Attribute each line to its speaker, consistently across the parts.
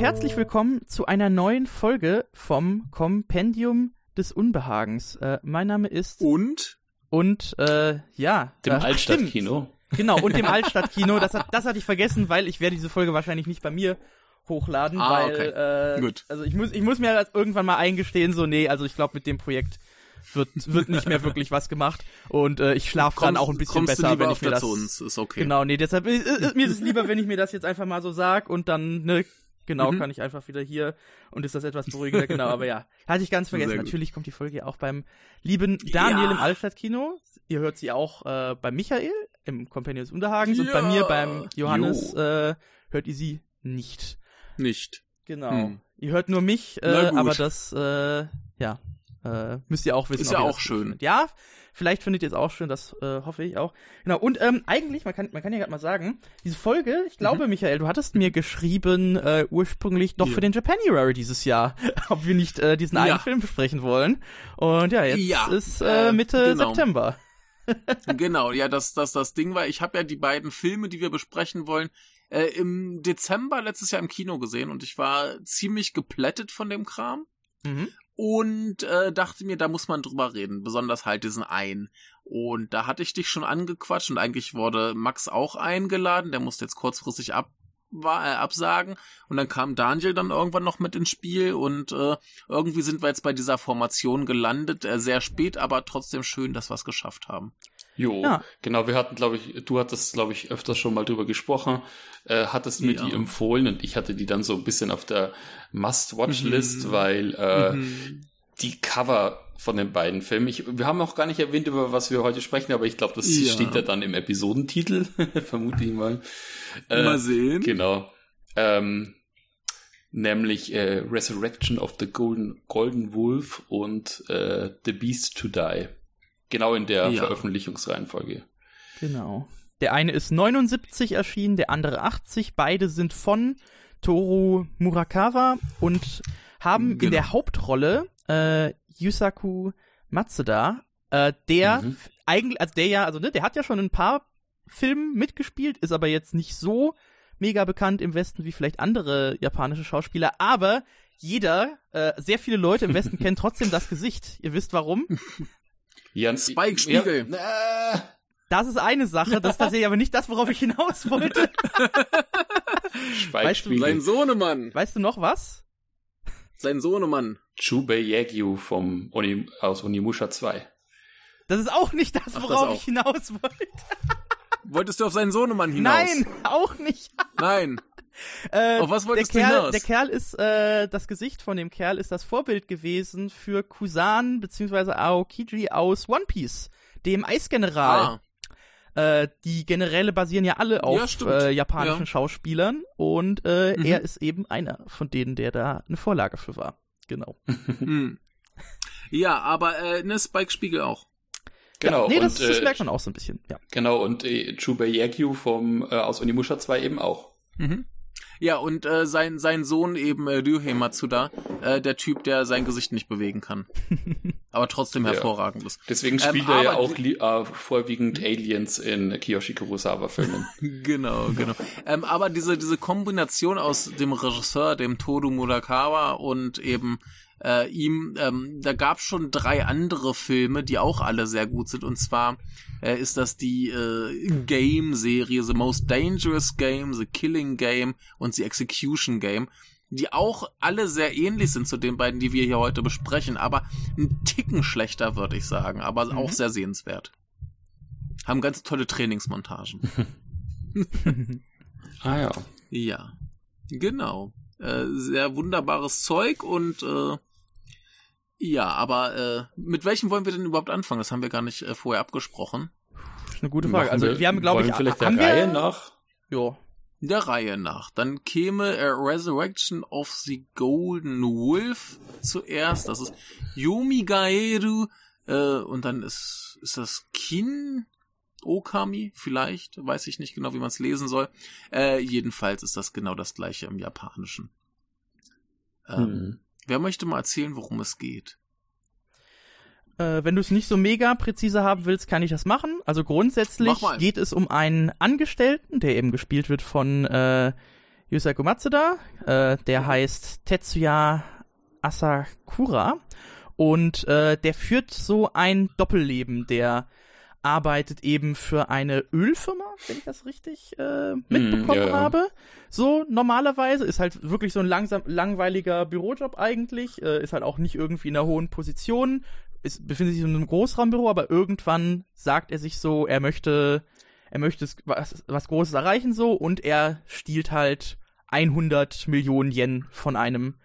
Speaker 1: Äh, herzlich willkommen zu einer neuen Folge vom Kompendium des Unbehagens. Äh, mein Name ist
Speaker 2: und
Speaker 1: und äh, ja
Speaker 3: dem
Speaker 1: äh,
Speaker 3: Altstadtkino.
Speaker 1: Genau und dem Altstadtkino. Das, hat, das hatte ich vergessen, weil ich werde diese Folge wahrscheinlich nicht bei mir hochladen,
Speaker 2: Ah,
Speaker 1: weil
Speaker 2: okay.
Speaker 1: äh,
Speaker 2: Gut.
Speaker 1: also ich muss ich muss mir das irgendwann mal eingestehen, so nee, also ich glaube mit dem Projekt wird wird nicht mehr wirklich was gemacht und äh, ich schlafe dann auch ein bisschen besser, wenn ich mir das
Speaker 2: zu uns, ist okay.
Speaker 1: Genau, nee, deshalb ist, ist, mir ist es lieber, wenn ich mir das jetzt einfach mal so sag und dann, ne, genau,
Speaker 2: Mhm.
Speaker 1: kann ich einfach wieder hier und ist das etwas beruhigender, genau, aber ja. Hatte ich ganz vergessen. Natürlich kommt die Folge ja auch beim lieben Daniel
Speaker 2: Ja.
Speaker 1: im Altstadtkino. Ihr hört sie auch äh, bei Michael im Companion des Unterhagens und
Speaker 2: Ja.
Speaker 1: bei mir beim Johannes
Speaker 2: Jo.
Speaker 1: äh, hört ihr sie nicht.
Speaker 2: Nicht.
Speaker 1: Genau.
Speaker 2: Hm.
Speaker 1: Ihr hört nur mich, äh, aber das, äh, ja, äh, müsst ihr auch wissen.
Speaker 2: Ist ja auch schön.
Speaker 1: findet. Ja, vielleicht findet ihr es auch schön, das äh, hoffe ich auch. Genau, und ähm, eigentlich, man kann, man kann ja gerade mal sagen, diese Folge, ich glaube, Michael, du hattest mir geschrieben, äh, ursprünglich doch
Speaker 2: Ja.
Speaker 1: für den Japanuary dieses Jahr, ob wir nicht äh, diesen einen
Speaker 2: Ja.
Speaker 1: Film besprechen wollen. Und ja, jetzt
Speaker 2: Ja,
Speaker 1: ist äh,
Speaker 2: äh,
Speaker 1: Mitte
Speaker 2: genau.
Speaker 1: September.
Speaker 2: genau, ja, das, das, das Ding war, ich habe ja die beiden Filme, die wir besprechen wollen, äh, im Dezember letztes Jahr im Kino gesehen und ich war ziemlich geplättet von dem Kram
Speaker 1: Mhm.
Speaker 2: Und äh, dachte mir, da muss man drüber reden, besonders halt diesen einen. Und da hatte ich dich schon angequatscht und eigentlich wurde Max auch eingeladen, der musste jetzt kurzfristig ab war, äh, absagen und dann kam Daniel dann irgendwann noch mit ins Spiel und äh, irgendwie sind wir jetzt bei dieser Formation gelandet, äh, sehr spät, aber trotzdem schön, dass wir es geschafft haben.
Speaker 3: Jo,
Speaker 1: Ja.
Speaker 3: genau, wir hatten, glaube ich, du hattest, glaube ich, öfters schon mal drüber gesprochen, äh, hattest mir
Speaker 2: Ja.
Speaker 3: die empfohlen und ich hatte die dann so ein bisschen auf der Must-Watch-List,
Speaker 2: Mhm.
Speaker 3: weil äh,
Speaker 2: Mhm.
Speaker 3: die Cover von den beiden Filmen, ich, wir haben auch gar nicht erwähnt, über was wir heute sprechen, aber ich glaube, das
Speaker 2: Ja.
Speaker 3: steht ja dann im Episodentitel, vermute ich mal. Äh,
Speaker 2: Mal sehen.
Speaker 3: Genau. Ähm, nämlich äh, Resurrection of the Golden, Golden Wolf und äh, The Beast to Die. Genau in der
Speaker 2: Ja.
Speaker 3: Veröffentlichungsreihenfolge.
Speaker 1: Genau. Der eine ist 79 erschienen, der andere 80. Beide sind von Toru Murakawa und haben in
Speaker 2: Genau.
Speaker 1: der Hauptrolle äh, Yusaku Matsuda, äh, der
Speaker 3: Mhm.
Speaker 1: eigentlich, also der ja, also ne, der hat ja schon in ein paar Filmen mitgespielt, ist aber jetzt nicht so mega bekannt im Westen wie vielleicht andere japanische Schauspieler, aber jeder, äh, sehr viele Leute im Westen kennen trotzdem das Gesicht. Ihr wisst warum?
Speaker 3: Jans,
Speaker 2: Spike Spiegel.
Speaker 3: Ja,
Speaker 1: Das ist eine Sache, das ist tatsächlich aber nicht das, worauf ich hinaus wollte.
Speaker 3: Spike
Speaker 1: Weißt du,
Speaker 3: Spiegel.
Speaker 2: Sein Sohnemann.
Speaker 1: Weißt du noch was?
Speaker 2: Sein Sohnemann.
Speaker 3: Chubei Yagyu vom Oni, aus Onimusha 2.
Speaker 1: Das ist auch nicht das,
Speaker 2: Ach, das
Speaker 1: worauf ich hinaus wollte.
Speaker 2: Wolltest du auf seinen Sohnemann hinaus?
Speaker 1: Nein, auch nicht.
Speaker 2: Nein.
Speaker 1: Äh,
Speaker 2: Auf was wolltest
Speaker 1: der
Speaker 2: du
Speaker 1: Kerl,
Speaker 2: hinaus?
Speaker 1: Der Kerl ist, äh, das Gesicht von dem Kerl ist das Vorbild gewesen für Kusan bzw. Aokiji aus One Piece, dem Eisgeneral.
Speaker 2: Ah,
Speaker 1: Äh, die Generäle basieren ja alle auf
Speaker 2: stimmt.
Speaker 1: äh, japanischen
Speaker 2: Ja.
Speaker 1: Schauspielern und äh,
Speaker 2: Mhm.
Speaker 1: er ist eben einer von denen, der da eine Vorlage für war. Genau.
Speaker 2: hm. Ja, aber äh, ne Spike Spiegel auch.
Speaker 3: Genau,
Speaker 1: nee, das,
Speaker 3: und,
Speaker 1: das
Speaker 3: äh,
Speaker 1: merkt man auch so ein bisschen. Ja.
Speaker 3: Genau, und äh, Chubei Yagyu vom, äh, aus Onimusha 2 eben auch.
Speaker 2: Mhm. Ja, und äh, sein, sein Sohn eben äh, Ryuhei Matsuda, äh, der Typ, der sein Gesicht nicht bewegen kann. aber trotzdem hervorragend ist.
Speaker 3: Deswegen
Speaker 2: Ähm,
Speaker 3: spielt er ja auch äh, vorwiegend Aliens in Kiyoshi Kurosawa-Filmen.
Speaker 2: Genau, genau. ähm, aber diese, diese Kombination aus dem Regisseur, dem Toru Murakawa und eben äh, ihm, ähm, da gab schon drei andere Filme, die auch alle sehr gut sind. Und zwar äh, ist das die äh, Game-Serie The Most Dangerous Game, The Killing Game und The Execution Game, die auch alle sehr ähnlich sind zu den beiden, die wir hier heute besprechen, aber ein Ticken schlechter, würde ich sagen, aber
Speaker 1: Mhm.
Speaker 2: auch sehr sehenswert. Haben ganz tolle Trainingsmontagen.
Speaker 3: ah ja.
Speaker 2: Ja, genau. Äh, sehr wunderbares Zeug und äh, ja, aber äh, mit welchem wollen wir denn überhaupt anfangen? Das haben wir gar nicht äh, vorher abgesprochen.
Speaker 1: Das ist eine gute Frage.
Speaker 3: Machen
Speaker 1: Also wir, haben, glaube ich,
Speaker 3: vielleicht der
Speaker 1: wir,
Speaker 3: Reihe nach.
Speaker 1: Ja.
Speaker 2: Der Reihe nach. Dann käme äh, Resurrection of the Golden Wolf zuerst. Das ist Yomi Gaeru. Äh, und dann ist, ist das Kin Okami, vielleicht. Weiß ich nicht genau, wie man es lesen soll. Äh, jedenfalls ist das genau das gleiche im Japanischen. Ähm,
Speaker 3: Hm.
Speaker 2: Wer möchte mal erzählen, worum es geht?
Speaker 1: Äh, wenn du es nicht so mega präzise haben willst, kann ich das machen. Also grundsätzlich geht es um einen Angestellten, der eben gespielt wird von äh, Yusaku Matsuda, äh, der heißt Tetsuya Asakura und äh, der führt so ein Doppelleben, der arbeitet eben für eine Ölfirma, wenn ich das richtig äh, mitbekommen
Speaker 3: ja, ja.
Speaker 1: habe. So normalerweise ist halt wirklich so ein langsam langweiliger Bürojob eigentlich, äh, ist halt auch nicht irgendwie in einer hohen Position, ist, befindet sich in einem Großraumbüro, aber irgendwann sagt er sich so, er möchte, er möchte was, was Großes erreichen so und er stiehlt halt 100 Millionen Yen von einem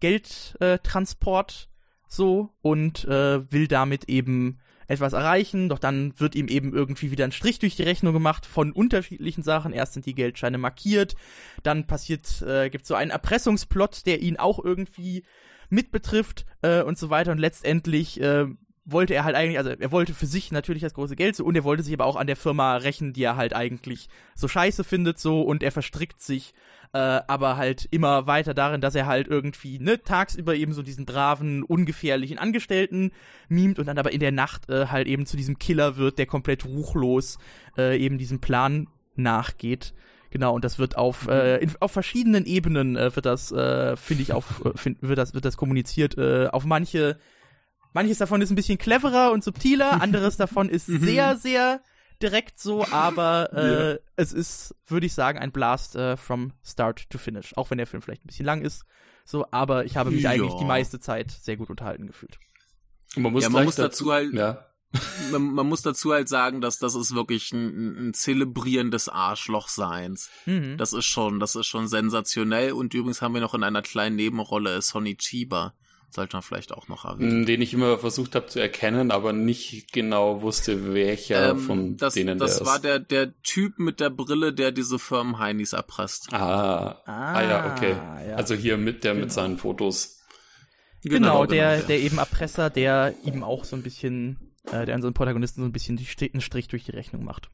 Speaker 1: Geldtransport äh, so und äh, will damit eben etwas erreichen, doch dann wird ihm eben irgendwie wieder ein Strich durch die Rechnung gemacht von unterschiedlichen Sachen. Erst sind die Geldscheine markiert, dann passiert, äh, gibt so einen Erpressungsplot, der ihn auch irgendwie mit betrifft äh, und so weiter und letztendlich äh, wollte er halt eigentlich, also er wollte für sich natürlich das große Geld so und er wollte sich aber auch an der Firma rächen, die er halt eigentlich so scheiße findet so und er verstrickt sich äh, aber halt immer weiter darin, dass er halt irgendwie ne tagsüber eben so diesen braven, ungefährlichen Angestellten mimt und dann aber in der Nacht äh, halt eben zu diesem Killer wird, der komplett ruchlos äh, eben diesem Plan nachgeht. Genau, und das wird auf, äh, in, auf verschiedenen Ebenen äh, wird das, äh, finde ich, auf, äh, find, wird das, wird das kommuniziert. Äh, auf manche, manches davon ist ein bisschen cleverer und subtiler, anderes davon ist sehr, sehr direkt so, aber äh, es ist, würde ich sagen, ein Blast äh, from start to finish. Auch wenn der Film vielleicht ein bisschen lang ist. So, aber ich habe mich
Speaker 2: Ja.
Speaker 1: eigentlich die meiste Zeit sehr gut unterhalten gefühlt.
Speaker 3: Und man muss,
Speaker 2: Ja, man muss dazu halt-
Speaker 3: Ja.
Speaker 2: man, man muss dazu halt sagen, dass das ist wirklich ein, ein, ein Zelebrieren des Arschlochseins.
Speaker 1: Mhm.
Speaker 2: Das ist schon, das ist schon sensationell. Und übrigens haben wir noch in einer kleinen Nebenrolle Sonny Chiba. Sollte man vielleicht auch noch erwähnen.
Speaker 3: Den ich immer versucht habe zu erkennen, aber nicht genau wusste, welcher
Speaker 2: Ähm,
Speaker 3: von
Speaker 2: das
Speaker 3: denen
Speaker 2: das
Speaker 3: der
Speaker 2: war
Speaker 3: ist.
Speaker 2: der, der Typ mit der Brille, der diese Firmen Heinis erpresst.
Speaker 3: Ah, ah, ja, okay.
Speaker 1: ja.
Speaker 3: Also hier mit der mit seinen Fotos.
Speaker 1: Genau, der, der eben Erpresser, der ihm auch so ein bisschen, äh, der an so einen Protagonisten so ein bisschen einen Strich durch die Rechnung macht.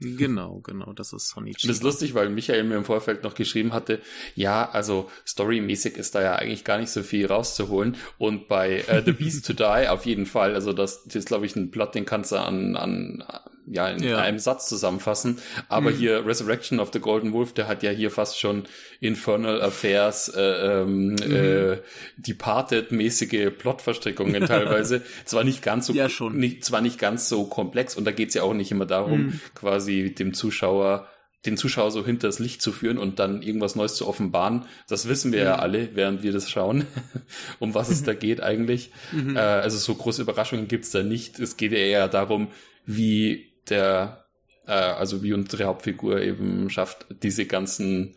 Speaker 2: Genau, genau, das ist Chiba.
Speaker 3: das ist lustig, weil Michael mir im Vorfeld noch geschrieben hatte, ja, also storymäßig ist da ja eigentlich gar nicht so viel rauszuholen. Und bei äh, The Beast to Die auf jeden Fall, also das, das ist, glaube ich, ein Plot, den kannst du an, an ja, in
Speaker 2: Ja.
Speaker 3: einem Satz zusammenfassen. Aber
Speaker 2: Mhm.
Speaker 3: hier Resurrection of the Golden Wolf, der hat ja hier fast schon Infernal Affairs, äh, ähm,
Speaker 2: Mhm.
Speaker 3: äh, Departed-mäßige Plotverstrickungen teilweise. zwar nicht ganz so,
Speaker 2: Ja, schon.
Speaker 3: Nicht, zwar nicht ganz so komplex und da geht's ja auch nicht immer darum,
Speaker 2: Mhm.
Speaker 3: quasi dem Zuschauer den Zuschauer so hinters Licht zu führen und dann irgendwas Neues zu offenbaren. Das wissen wir ja
Speaker 2: Mhm.
Speaker 3: alle, während wir das schauen, um was es da geht eigentlich.
Speaker 2: Mhm.
Speaker 3: Äh, also so große Überraschungen gibt's da nicht. Es geht ja eher darum, wie der, äh, also wie unsere Hauptfigur eben schafft, diese ganzen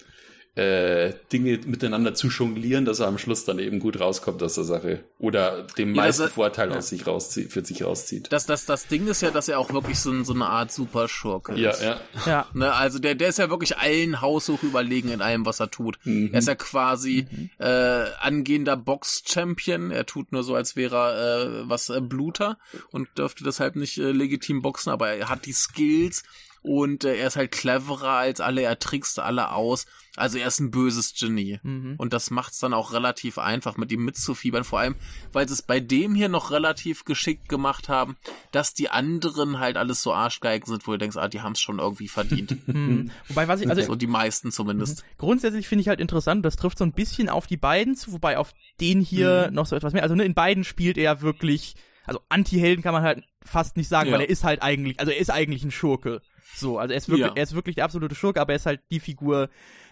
Speaker 3: äh, Dinge miteinander zu jonglieren, dass er am Schluss dann eben gut rauskommt aus der Sache. Oder den
Speaker 2: Ja,
Speaker 3: meisten
Speaker 2: das-
Speaker 3: Vorteil
Speaker 2: ja.
Speaker 3: aus sich rauszieht, für sich rauszieht.
Speaker 2: Das, das, das Ding ist ja, dass er auch wirklich so, so eine Art Superschurke
Speaker 3: Ja,
Speaker 2: ist.
Speaker 3: ja.
Speaker 1: Ja.
Speaker 2: Ne, also der, der ist ja wirklich allen haushoch überlegen in allem, was er tut.
Speaker 3: Mhm.
Speaker 2: Er ist ja quasi äh, angehender Box-Champion. Er tut nur so, als wäre er äh, was äh, Bluter und dürfte deshalb nicht äh, legitim boxen, aber er hat die Skills und äh, er ist halt cleverer als alle, er trickst alle aus. Also er ist ein böses Genie.
Speaker 1: Mhm.
Speaker 2: Und das macht's dann auch relativ einfach, mit ihm mitzufiebern. Vor allem, weil sie es bei dem hier noch relativ geschickt gemacht haben, dass die anderen halt alles so Arschgeigen sind, wo du denkst, ah, die haben's schon irgendwie verdient.
Speaker 1: Mhm. Wobei, was ich, also
Speaker 2: so die meisten zumindest.
Speaker 1: grundsätzlich finde ich halt interessant, das trifft so ein bisschen auf die beiden zu, wobei auf den hier
Speaker 2: Mhm.
Speaker 1: noch so etwas mehr. Also ne, in beiden spielt er wirklich, also Anti-Helden kann man halt fast nicht sagen,
Speaker 2: Ja.
Speaker 1: weil er ist halt eigentlich, also er ist eigentlich ein Schurke. So, also er ist wirklich,
Speaker 2: Ja.
Speaker 1: er ist wirklich der absolute Schurke, aber er ist halt die Figur,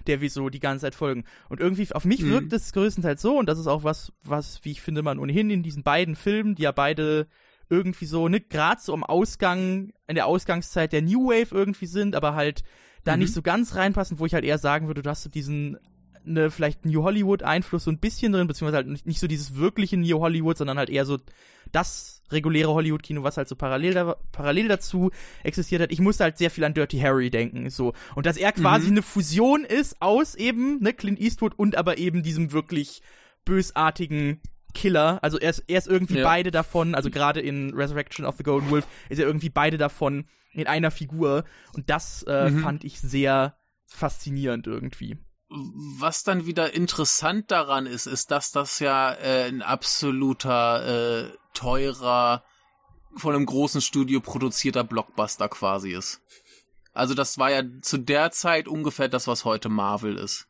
Speaker 1: der wir so die ganze Zeit folgen. Und irgendwie, auf mich
Speaker 2: Mhm.
Speaker 1: wirkt es größtenteils so, und das ist auch was, was, wie ich finde, man ohnehin in diesen beiden Filmen, die ja beide irgendwie so, ne, gerade so am Ausgang, in der Ausgangszeit der New Wave irgendwie sind, aber halt da
Speaker 2: Mhm.
Speaker 1: nicht so ganz reinpassen, wo ich halt eher sagen würde, du hast so diesen, ne, vielleicht New Hollywood Einfluss so ein bisschen drin, beziehungsweise halt nicht, nicht so dieses wirkliche New Hollywood, sondern halt eher so das reguläre Hollywood-Kino, was halt so parallel, da, parallel dazu existiert hat. Ich musste halt sehr viel an Dirty Harry denken, so. Und dass er quasi
Speaker 2: Mhm.
Speaker 1: eine Fusion ist aus eben, ne, Clint Eastwood und aber eben diesem wirklich bösartigen Killer. Also er ist, er ist irgendwie
Speaker 2: Ja.
Speaker 1: beide davon, also gerade in Resurrection of the Golden Wolf ist er irgendwie beide davon in einer Figur. Und das äh,
Speaker 2: Mhm.
Speaker 1: fand ich sehr faszinierend irgendwie.
Speaker 2: Was dann wieder interessant daran ist, ist, dass das ja äh, ein absoluter äh, teurer, von einem großen Studio produzierter Blockbuster quasi ist. Also das war ja zu der Zeit ungefähr das, was heute Marvel ist.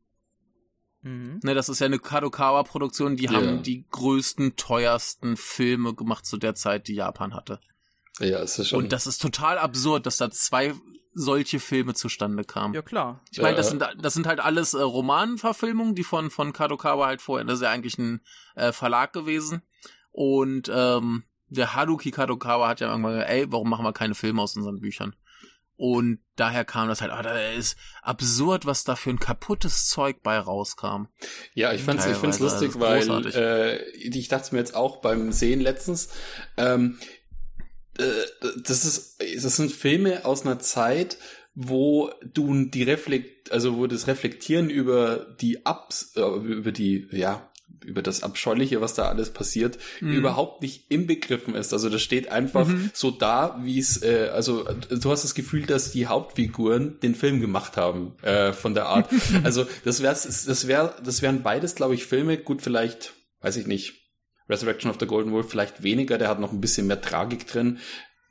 Speaker 2: Mhm. Ne, das ist ja eine Kadokawa-Produktion, die yeah. haben die größten, teuersten Filme gemacht zu der Zeit, die Japan hatte.
Speaker 3: Ja, ist das schon.
Speaker 2: Und das ist total absurd, dass da zwei solche Filme zustande kamen.
Speaker 1: Ja, klar.
Speaker 2: Ich meine, das sind, das sind halt alles äh, Romanverfilmungen, die von, von Kadokawa halt vorher, das ist ja eigentlich ein äh, Verlag gewesen. Und ähm, der Haruki Kadokawa hat ja irgendwann gesagt, ey, warum machen wir keine Filme aus unseren Büchern? Und daher kam das halt, ah, da ist absurd, was da für ein kaputtes Zeug bei rauskam.
Speaker 3: Ja, ich fand's, ich find's lustig, also weil äh, ich dachte mir jetzt auch beim Sehen letztens, ähm, äh, das ist, das sind Filme aus einer Zeit, wo du die Reflekt, also wo das Reflektieren über die Abs, äh, über die, ja, über das Abscheuliche, was da alles passiert, mhm. überhaupt nicht inbegriffen ist. Also das steht einfach mhm. so da, wie es, äh, also du hast das Gefühl, dass die Hauptfiguren den Film gemacht haben, äh, von der Art. also das wäre, das wäre, das wären beides, glaube ich, Filme, gut, vielleicht, weiß ich nicht, Resurrection of the Golden Wolf vielleicht weniger, der hat noch ein bisschen mehr Tragik drin.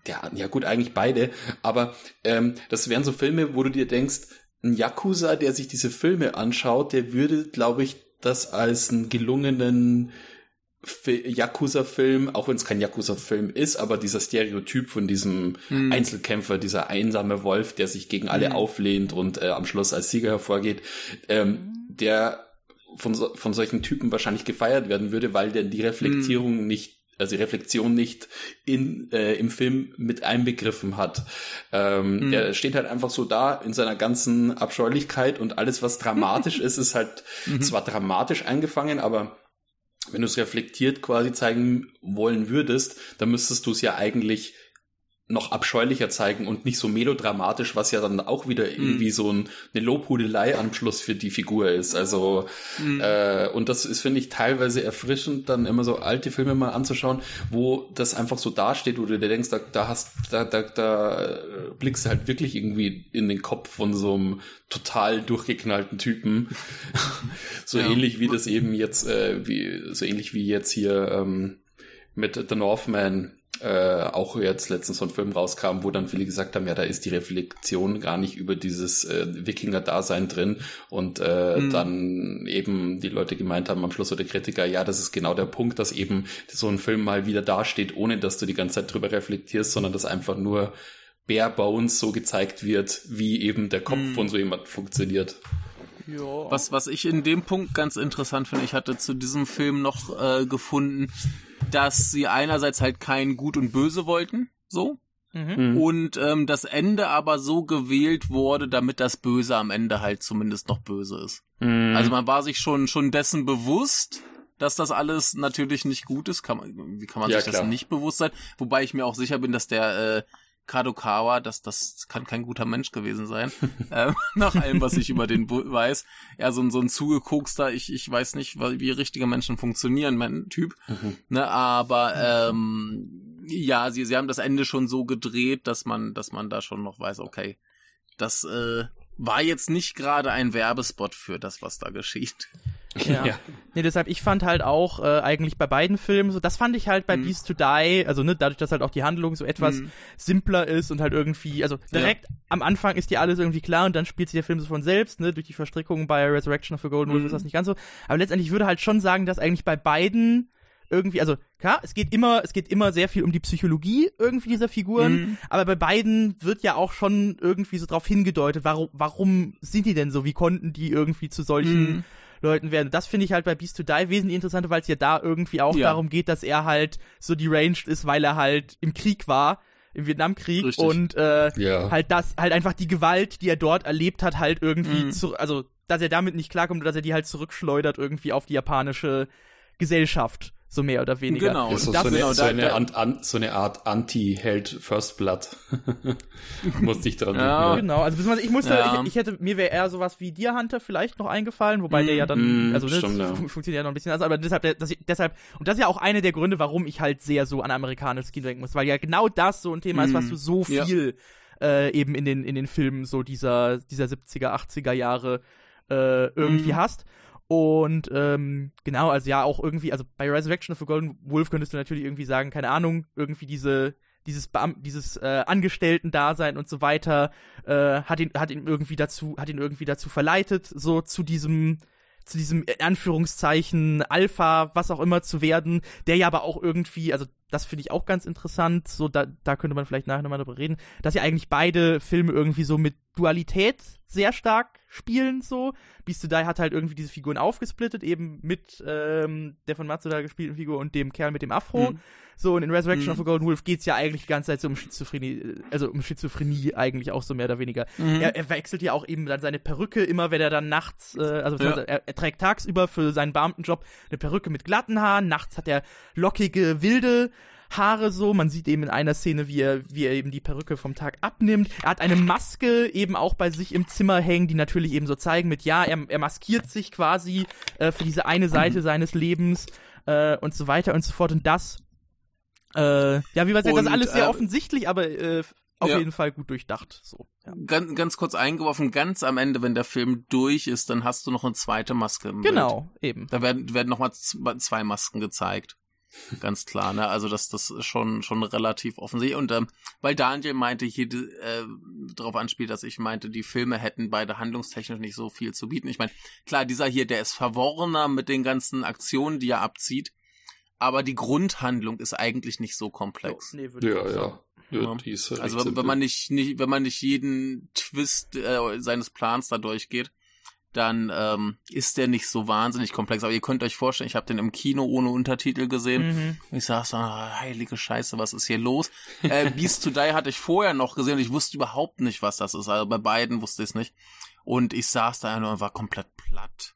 Speaker 3: Der, ja gut, eigentlich beide, aber ähm, das wären so Filme, wo du dir denkst, ein Yakuza, der sich diese Filme anschaut, der würde, glaube ich, das als einen gelungenen Yakuza-Film, auch wenn es kein Yakuza-Film ist, aber dieser Stereotyp von diesem mm. Einzelkämpfer, dieser einsame Wolf, der sich gegen alle mm. auflehnt und äh, am Schluss als Sieger hervorgeht, ähm, der von, so, von solchen Typen wahrscheinlich gefeiert werden würde, weil der die Reflektierung mm. nicht also die Reflexion nicht in, äh, im Film mit einbegriffen hat. Ähm, mhm. Der steht halt einfach so da in seiner ganzen Abscheulichkeit und alles, was dramatisch ist, ist halt mhm. zwar dramatisch eingefangen, aber wenn du es reflektiert quasi zeigen wollen würdest, dann müsstest du es ja eigentlich noch abscheulicher zeigen und nicht so melodramatisch, was ja dann auch wieder mm. irgendwie so ein, eine Lobhudelei am Schluss für die Figur ist. Also mm. äh, und das ist finde ich teilweise erfrischend, dann immer so alte Filme mal anzuschauen, wo das einfach so dasteht, wo du dir denkst, da, da hast, da, da, da blickst du halt wirklich irgendwie in den Kopf von so einem total durchgeknallten Typen, so ja. ähnlich wie das eben jetzt, äh, wie so ähnlich wie jetzt hier ähm, mit The Northman äh, auch jetzt letztens so ein Film rauskam, wo dann viele gesagt haben, ja, da ist die Reflexion gar nicht über dieses äh, Wikinger-Dasein drin und äh, mhm. dann eben die Leute gemeint haben am Schluss oder Kritiker, ja, das ist genau der Punkt, dass eben so ein Film mal wieder dasteht, ohne dass du die ganze Zeit drüber reflektierst, sondern dass einfach nur bare bones so gezeigt wird, wie eben der Kopf mhm. von so jemand funktioniert.
Speaker 2: Ja. Was, was ich in dem Punkt ganz interessant finde, ich hatte zu diesem Film noch äh, gefunden, dass sie einerseits halt kein Gut und Böse wollten, so. Mhm. mhm. Und ähm, das Ende aber so gewählt wurde, damit das Böse am Ende halt zumindest noch böse ist. Mhm. Also man war sich schon, schon dessen bewusst, dass das alles natürlich nicht gut ist. Kann man, wie kann man ja, sich klar. das nicht bewusst sein? Wobei ich mir auch sicher bin, dass der äh, Kadokawa, das, das kann kein guter Mensch gewesen sein, ähm, nach allem, was ich über den weiß. Er so, ein so ein zugekokster, ich, ich weiß nicht, wie richtige Menschen funktionieren, mein Typ. Mhm. Ne, aber ähm, ja, sie, sie haben das Ende schon so gedreht, dass man, dass man da schon noch weiß, okay, das äh, war jetzt nicht gerade ein Werbespot für das, was da geschieht.
Speaker 1: Ja. ja. Nee, deshalb, ich fand halt auch äh, eigentlich bei beiden Filmen, so das fand ich halt bei mhm. Beast to Die, also ne, dadurch, dass halt auch die Handlung so etwas mhm. simpler ist und halt irgendwie, also direkt ja. am Anfang ist dir alles irgendwie klar und dann spielt sich der Film so von selbst, ne, durch die Verstrickung bei Resurrection of the Golden Wolf mhm. ist das nicht ganz so. Aber letztendlich würde halt schon sagen, dass eigentlich bei beiden irgendwie, also klar, es geht immer, es geht immer sehr viel um die Psychologie irgendwie dieser Figuren, mhm. aber bei beiden wird ja auch schon irgendwie so drauf hingedeutet, warum, warum sind die denn so, wie konnten die irgendwie zu solchen mhm. Leuten werden. Das finde ich halt bei Beast to Die wesentlich interessanter, weil es ja da irgendwie auch ja. darum geht, dass er halt so deranged ist, weil er halt im Krieg war im Vietnamkrieg Richtig. und äh, ja. halt das halt einfach die Gewalt, die er dort erlebt hat, halt irgendwie mhm. zu, also dass er damit nicht klarkommt, dass er die halt zurückschleudert irgendwie auf die japanische Gesellschaft so mehr oder weniger.
Speaker 3: Genau. Das ist das, so, eine, genau, so, eine, da, an, an, so eine Art Anti-Held First Blood. musste ich dran
Speaker 1: ja. denken. Genau, also ich musste, ja. ich, ich, hätte, mir wäre eher sowas wie Deer Hunter vielleicht noch eingefallen, wobei mm, der ja dann, mm, also das stimmt, ja. funktioniert ja noch ein bisschen anders, aber deshalb, das, deshalb, und das ist ja auch einer der Gründe, warum ich halt sehr so an amerikanisches Kino denken muss, weil ja genau das so ein Thema mm, ist, was du so viel äh, eben in den, in den Filmen so dieser, dieser 70er, 80er Jahre äh, irgendwie mm. hast. Und ähm, genau, also ja, auch irgendwie, also bei Resurrection of the Golden Wolf könntest du natürlich irgendwie sagen, keine Ahnung, irgendwie diese, dieses Beam dieses äh, Angestellten-Dasein und so weiter, äh, hat ihn, hat ihn irgendwie dazu, hat ihn irgendwie dazu verleitet, so zu diesem, zu diesem in Anführungszeichen Alpha, was auch immer zu werden, der ja aber auch irgendwie, also das finde ich auch ganz interessant, so da, da könnte man vielleicht nachher nochmal drüber reden, dass ja eigentlich beide Filme irgendwie so mit Dualität sehr stark spielen, so. Beast to Die hat halt irgendwie diese Figuren aufgesplittet, eben mit ähm, der von Matsuda gespielten Figur und dem Kerl mit dem Afro. Mhm. So, und in Resurrection mhm. of the Golden Wolf geht's ja eigentlich die ganze Zeit so um Schizophrenie, also um Schizophrenie eigentlich auch so mehr oder weniger. Mhm. Er, er, wechselt ja auch eben dann seine Perücke immer, wenn er dann nachts, äh, also ja. er, er, trägt tagsüber für seinen Beamtenjob eine Perücke mit glatten Haaren, nachts hat er lockige, wilde Haare so. Man sieht eben in einer Szene, wie er, wie er eben die Perücke vom Tag abnimmt. Er hat eine Maske eben auch bei sich im Zimmer hängen, die natürlich eben so zeigen mit, ja, er, er maskiert sich quasi äh, für diese eine Seite seines Lebens äh, und so weiter und so fort. Und das, äh, ja, wie man sagt, das ist alles sehr äh, offensichtlich, aber äh, auf ja. jeden Fall gut durchdacht. So,
Speaker 2: ja. ganz, ganz kurz eingeworfen, ganz am Ende, wenn der Film durch ist, dann hast du noch eine zweite Maske im
Speaker 1: Genau, Bild. eben.
Speaker 2: Da werden, werden nochmal zwei Masken gezeigt. Ganz klar, ne? Also das, das ist schon, schon relativ offensichtlich. Und ähm, weil Daniel meinte hier äh, darauf anspielt, dass ich meinte, die Filme hätten beide handlungstechnisch nicht so viel zu bieten. Ich meine, klar, dieser hier, der ist verworrener mit den ganzen Aktionen, die er abzieht, aber die Grundhandlung ist eigentlich nicht so komplex.
Speaker 3: Oh, nee, ja, ja.
Speaker 2: Ja, also wenn, wenn, man nicht, nicht, wenn man nicht jeden Twist äh, seines Plans da durchgeht, dann ähm, ist der nicht so wahnsinnig komplex. Aber ihr könnt euch vorstellen, ich habe den im Kino ohne Untertitel gesehen. Mhm. Ich sag so, ah, heilige Scheiße, was ist hier los? äh, Beast to Die hatte ich vorher noch gesehen und ich wusste überhaupt nicht, was das ist. Also bei beiden wusste ich es nicht. Und ich saß da und war komplett platt.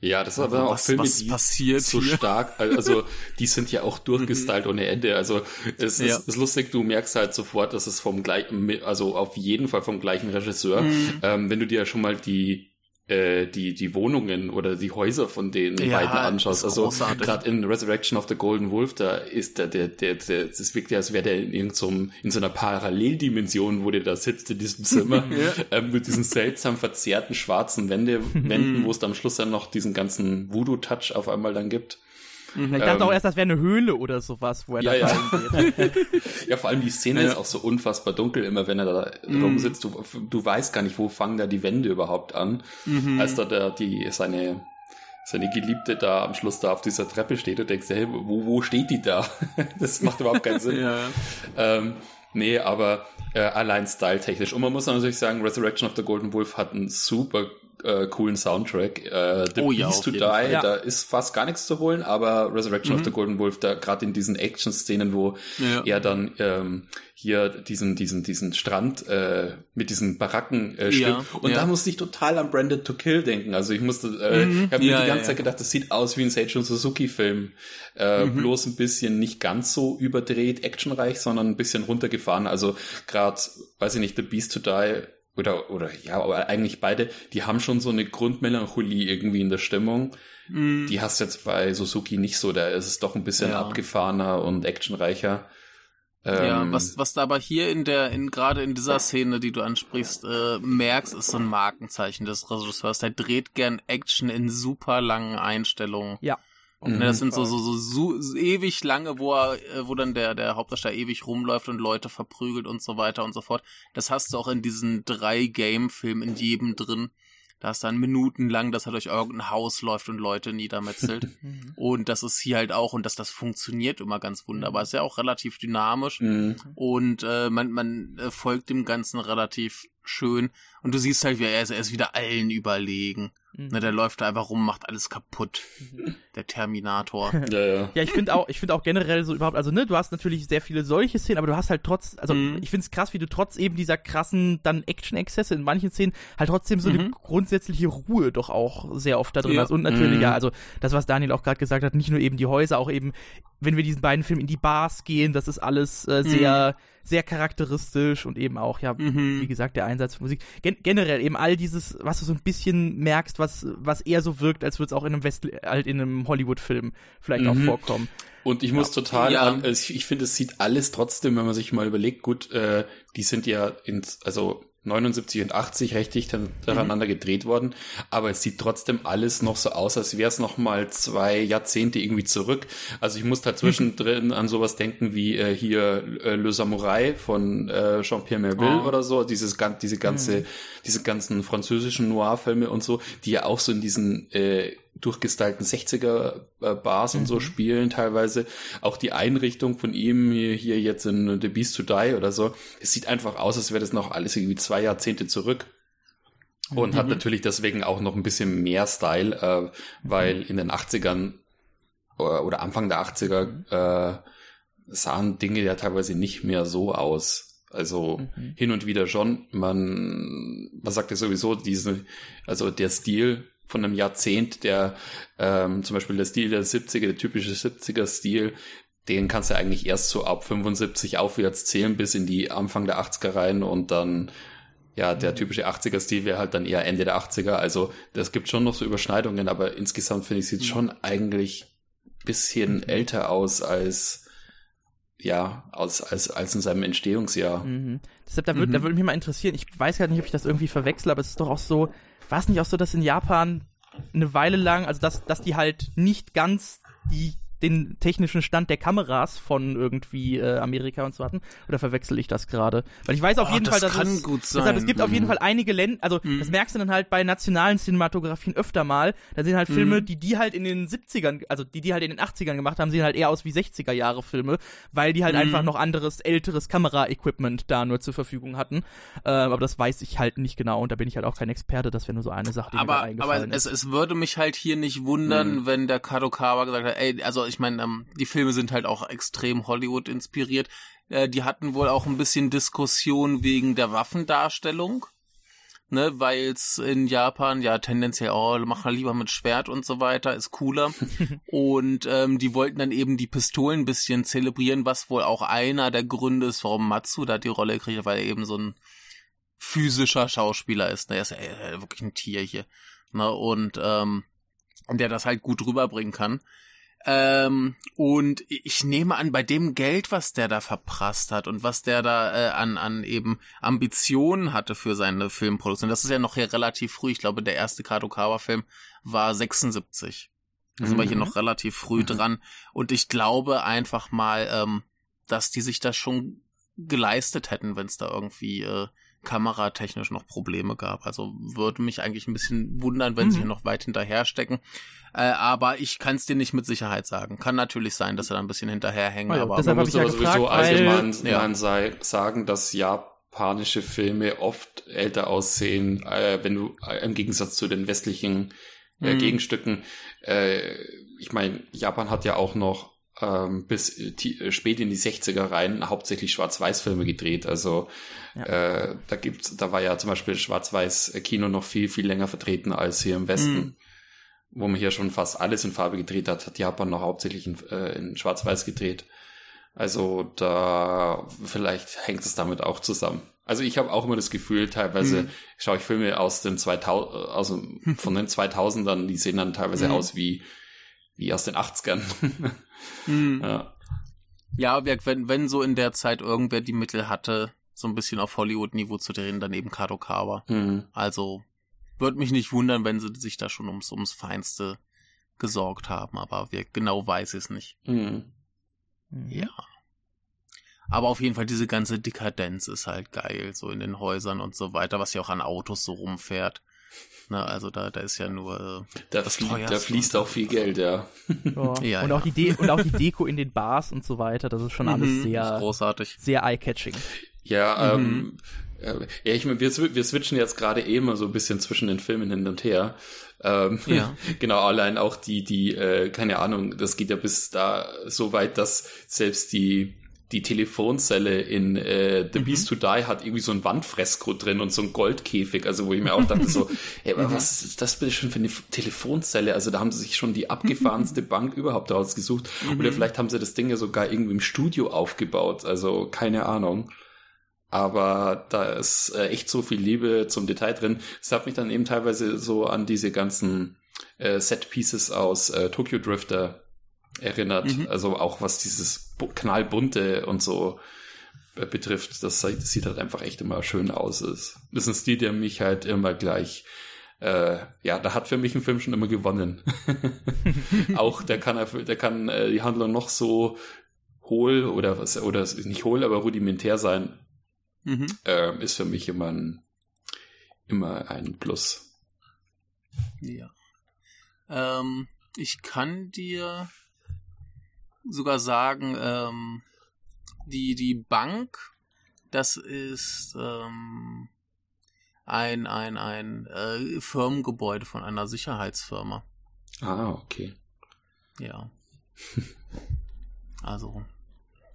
Speaker 3: Ja, das ist aber auch was, Filme,
Speaker 2: was die passiert
Speaker 3: so hier? stark, also die sind ja auch durchgestylt ohne Ende. Also es ist, ja. ist, lustig, du merkst halt sofort, dass es vom gleichen, also auf jeden Fall vom gleichen Regisseur. Mhm. Ähm, wenn du dir ja schon mal die die, die Wohnungen oder die Häuser von den ja, beiden anschaust. Also gerade in Resurrection of the Golden Wolf, da ist der, der, der, der das wirkt ja, als wäre der in irgendeinem, in so einer Paralleldimension, wo der da sitzt in diesem Zimmer, ja. ähm, mit diesen seltsam verzerrten schwarzen Wände, Wänden, wo es am Schluss dann noch diesen ganzen Voodoo-Touch auf einmal dann gibt.
Speaker 1: Ich dachte ähm, auch erst, das wäre eine Höhle oder sowas, wo er
Speaker 3: ja, da ja. ja, vor allem die Szene ja. ist auch so unfassbar dunkel, immer wenn er da mhm. rumsitzt. Du, du weißt gar nicht, wo fangen da die Wände überhaupt an. Mhm. Als da der, die, seine, seine Geliebte da am Schluss da auf dieser Treppe steht und denkst, hey, wo, wo steht die da? das macht überhaupt keinen Sinn. ja. Ähm, nee, aber äh, allein styletechnisch. Und man muss natürlich sagen, Resurrection of the Golden Wolf hat einen super äh, coolen Soundtrack. Äh, the oh, Beast ja, to Die, Fall. da ist fast gar nichts zu holen, aber Resurrection mhm. of the Golden Wolf, da gerade in diesen Action-Szenen, wo ja. er dann ähm, hier diesen, diesen, diesen Strand äh, mit diesen Baracken äh, stimmt. Ja, und da musste ich total an Branded to Kill denken. Also ich musste, äh, mhm. ich habe mir die ganze Zeit gedacht, das sieht aus wie ein Seiji Suzuki-Film. Äh, mhm. Bloß ein bisschen nicht ganz so überdreht, actionreich, sondern ein bisschen runtergefahren. Also gerade, weiß ich nicht, The Beast to Die oder, oder ja, aber eigentlich beide, die haben schon so eine Grundmelancholie irgendwie in der Stimmung. Mm. Die hast du jetzt bei Suzuki nicht so, da ist es doch ein bisschen ja. abgefahrener und actionreicher.
Speaker 2: Ähm, ja, was, was du aber hier in der, in, gerade in dieser Szene, die du ansprichst, äh, merkst, ist so ein Markenzeichen des Regisseurs. Der dreht gern Action in super langen Einstellungen.
Speaker 1: Ja.
Speaker 2: Und mhm. das sind so, so, so, so, ewig lange, wo er, wo dann der, der Hauptdarsteller ewig rumläuft und Leute verprügelt und so weiter und so fort. Das hast du auch in diesen drei Game-Filmen in jedem drin. Da hast du dann minutenlang, dass er durch irgendein Haus läuft und Leute niedermetzelt. Mhm. und das ist hier halt auch, und dass das funktioniert immer ganz wunderbar. Ist ja auch relativ dynamisch. Mhm. Und äh, man, man äh, folgt dem Ganzen relativ schön. Und du siehst halt, wie er ist, er ist wieder allen überlegen. Mhm. Ne, der läuft da einfach rum, macht alles kaputt. Mhm. Der Terminator.
Speaker 1: ja, ja. ja, ich finde auch, ich finde auch generell so überhaupt, also ne, du hast natürlich sehr viele solche Szenen, aber du hast halt trotz, also mhm. ich finde es krass, wie du trotz eben dieser krassen dann Action-Exzesse in manchen Szenen halt trotzdem so eine mhm. grundsätzliche Ruhe doch auch sehr oft da drin ja. hast. Und natürlich, mhm. ja, also das, was Daniel auch gerade gesagt hat, nicht nur eben die Häuser, auch eben, wenn wir diesen beiden Filmen in die Bars gehen, das ist alles äh, sehr mhm sehr charakteristisch und eben auch, ja, mhm. wie gesagt, der Einsatz von Musik. Gen generell eben all dieses, was du so ein bisschen merkst, was, was eher so wirkt, als würde es auch in einem West halt in einem Hollywood-Film vielleicht mhm. auch vorkommen.
Speaker 3: Und ich ja. muss total ja. an, also ich, ich finde, es sieht alles trotzdem, wenn man sich mal überlegt, gut, äh, die sind ja ins, also 79 und 80 recht dicht hintereinander mhm. gedreht worden, aber es sieht trotzdem alles noch so aus, als wäre es noch mal zwei Jahrzehnte irgendwie zurück. Also ich muss da zwischendrin mhm. an sowas denken wie äh, hier äh, Le Samurai von äh, Jean-Pierre Melville oh. oder so, dieses diese ganze mhm. diese ganzen französischen Noir-Filme und so, die ja auch so in diesen äh, durchgestylten 60er äh, Bars mhm. und so mhm. spielen teilweise. Auch die Einrichtung von ihm hier, hier jetzt in The Beast to Die oder so. Es sieht einfach aus, als wäre das noch alles irgendwie zwei Jahrzehnte zurück. Und mhm. hat natürlich deswegen auch noch ein bisschen mehr Style, äh, weil mhm. in den 80ern äh, oder Anfang der 80er mhm. äh, sahen Dinge ja teilweise nicht mehr so aus. Also mhm. hin und wieder schon. Man, man sagt ja sowieso, diese, also der Stil von einem Jahrzehnt, der ähm, zum Beispiel der Stil der 70er, der typische 70er-Stil, den kannst du eigentlich erst so ab 75 aufwärts zählen bis in die Anfang der 80er rein und dann ja, der mhm. typische 80er-Stil wäre halt dann eher Ende der 80er. Also das gibt schon noch so Überschneidungen, aber insgesamt finde ich, sieht mhm. schon eigentlich bisschen mhm. älter aus als ja, als, als, als in seinem Entstehungsjahr.
Speaker 1: Mhm. Deshalb, da würde mhm. würd mich mal interessieren, ich weiß gar nicht, ob ich das irgendwie verwechsel, aber es ist doch auch so, war es nicht auch so, dass in Japan eine Weile lang, also dass, dass die halt nicht ganz die den technischen Stand der Kameras von irgendwie äh, Amerika und so hatten? Oder verwechsel ich das gerade? Weil ich weiß auf oh, jeden
Speaker 2: das
Speaker 1: Fall, dass
Speaker 2: kann
Speaker 1: es,
Speaker 2: gut sein.
Speaker 1: Deshalb, es gibt
Speaker 2: mhm.
Speaker 1: auf jeden Fall einige Länder, also mhm. das merkst du dann halt bei nationalen Cinematografien öfter mal. Da sind halt mhm. Filme, die die halt in den 70ern, also die die halt in den 80ern gemacht haben, sehen halt eher aus wie 60er Jahre Filme, weil die halt mhm. einfach noch anderes, älteres Kameraequipment da nur zur Verfügung hatten. Äh, aber das weiß ich halt nicht genau und da bin ich halt auch kein Experte, das wäre nur so eine Sache, die
Speaker 2: aber,
Speaker 1: mir da eingefallen
Speaker 2: aber es, ist. es würde mich halt hier nicht wundern, mhm. wenn der Kadokawa gesagt hat, ey, also ich meine, ähm, die Filme sind halt auch extrem Hollywood inspiriert. Äh, die hatten wohl auch ein bisschen Diskussion wegen der Waffendarstellung. Ne, weil es in Japan ja tendenziell, oh, mach mal lieber mit Schwert und so weiter, ist cooler. und ähm, die wollten dann eben die Pistolen ein bisschen zelebrieren, was wohl auch einer der Gründe ist, warum Matsu da die Rolle kriegt, weil er eben so ein physischer Schauspieler ist. Ne? Er ist ja wirklich ein Tier hier. Ne? Und ähm, der das halt gut rüberbringen kann. Ähm, und ich nehme an, bei dem Geld, was der da verprasst hat und was der da äh, an, an eben Ambitionen hatte für seine Filmproduktion, das ist ja noch hier relativ früh. Ich glaube, der erste Kadokawa-Film war 76. Da sind mhm. wir hier mhm. noch relativ früh mhm. dran. Und ich glaube einfach mal, ähm, dass die sich das schon geleistet hätten, wenn es da irgendwie äh, kameratechnisch noch Probleme gab. Also würde mich eigentlich ein bisschen wundern, wenn mhm. sie hier noch weit hinterher stecken. Äh, aber ich kann es dir nicht mit Sicherheit sagen. Kann natürlich sein, dass sie da ein bisschen hinterherhängen. Oh ja, aber
Speaker 3: deshalb man muss aber ja sowieso allgemein ja. sei, sagen, dass japanische Filme oft älter aussehen, äh, wenn du äh, im Gegensatz zu den westlichen äh, mhm. Gegenstücken. Äh, ich meine, Japan hat ja auch noch ähm, bis äh, äh, spät in die 60er rein hauptsächlich Schwarz-Weiß-Filme gedreht. Also ja. äh, da gibt's, da war ja zum Beispiel Schwarz-Weiß-Kino noch viel, viel länger vertreten als hier im Westen. Mhm. Wo man hier schon fast alles in Farbe gedreht hat, hat Japan noch hauptsächlich in, äh, in Schwarz-Weiß gedreht. Also da vielleicht hängt es damit auch zusammen. Also ich habe auch immer das Gefühl, teilweise mhm. schaue ich Filme aus den 2000, also von den 2000ern, die sehen dann teilweise mhm. aus wie wie aus den 80ern.
Speaker 2: mhm. Ja, ja wenn, wenn so in der Zeit irgendwer die Mittel hatte, so ein bisschen auf Hollywood-Niveau zu drehen, dann eben Kadokawa. Mhm. Also würde mich nicht wundern, wenn sie sich da schon ums, ums Feinste gesorgt haben, aber wer genau weiß es nicht. Mhm. Ja. Aber auf jeden Fall diese ganze Dekadenz ist halt geil, so in den Häusern und so weiter, was ja auch an Autos so rumfährt. Ne, also da, da ist ja nur
Speaker 3: äh, da, das flie da fließt auch viel Geld, ja.
Speaker 1: ja. ja und, Auch die De und auch die Deko in den Bars und so weiter, das ist schon mhm, alles sehr
Speaker 2: großartig.
Speaker 1: Sehr eye-catching.
Speaker 3: Ja, mhm. ähm, äh, ja, ich meine, wir, wir switchen jetzt gerade eh immer so ein bisschen zwischen den Filmen hin und her. Ähm, ja. genau, allein auch die, die, äh, keine Ahnung, das geht ja bis da so weit, dass selbst die die Telefonzelle in äh, The mhm. Beast to Die hat irgendwie so ein Wandfresko drin und so ein Goldkäfig, also wo ich mir auch dachte so, ey, aber mhm. was ist das bitte schon für eine Telefonzelle? Also da haben sie sich schon die abgefahrenste Bank überhaupt rausgesucht. Mhm. Oder vielleicht haben sie das Ding ja sogar irgendwie im Studio aufgebaut, also keine Ahnung. Aber da ist äh, echt so viel Liebe zum Detail drin. Es hat mich dann eben teilweise so an diese ganzen äh, Set-Pieces aus äh, Tokyo Drifter erinnert. Mhm. Also auch was dieses knallbunte und so äh, betrifft, das sieht halt einfach echt immer schön aus. Das ist ein Stil, der mich halt immer gleich äh, ja, da hat für mich ein Film schon immer gewonnen. auch der kann, der kann äh, die Handlung noch so hohl oder was oder nicht hohl, aber rudimentär sein, mhm. äh, ist für mich immer ein immer ein Plus.
Speaker 2: Ja. Ähm, ich kann dir sogar sagen, ähm, die, die Bank, das ist ähm, ein, ein, ein äh, Firmengebäude von einer Sicherheitsfirma.
Speaker 3: Ah, okay.
Speaker 2: Ja. Also,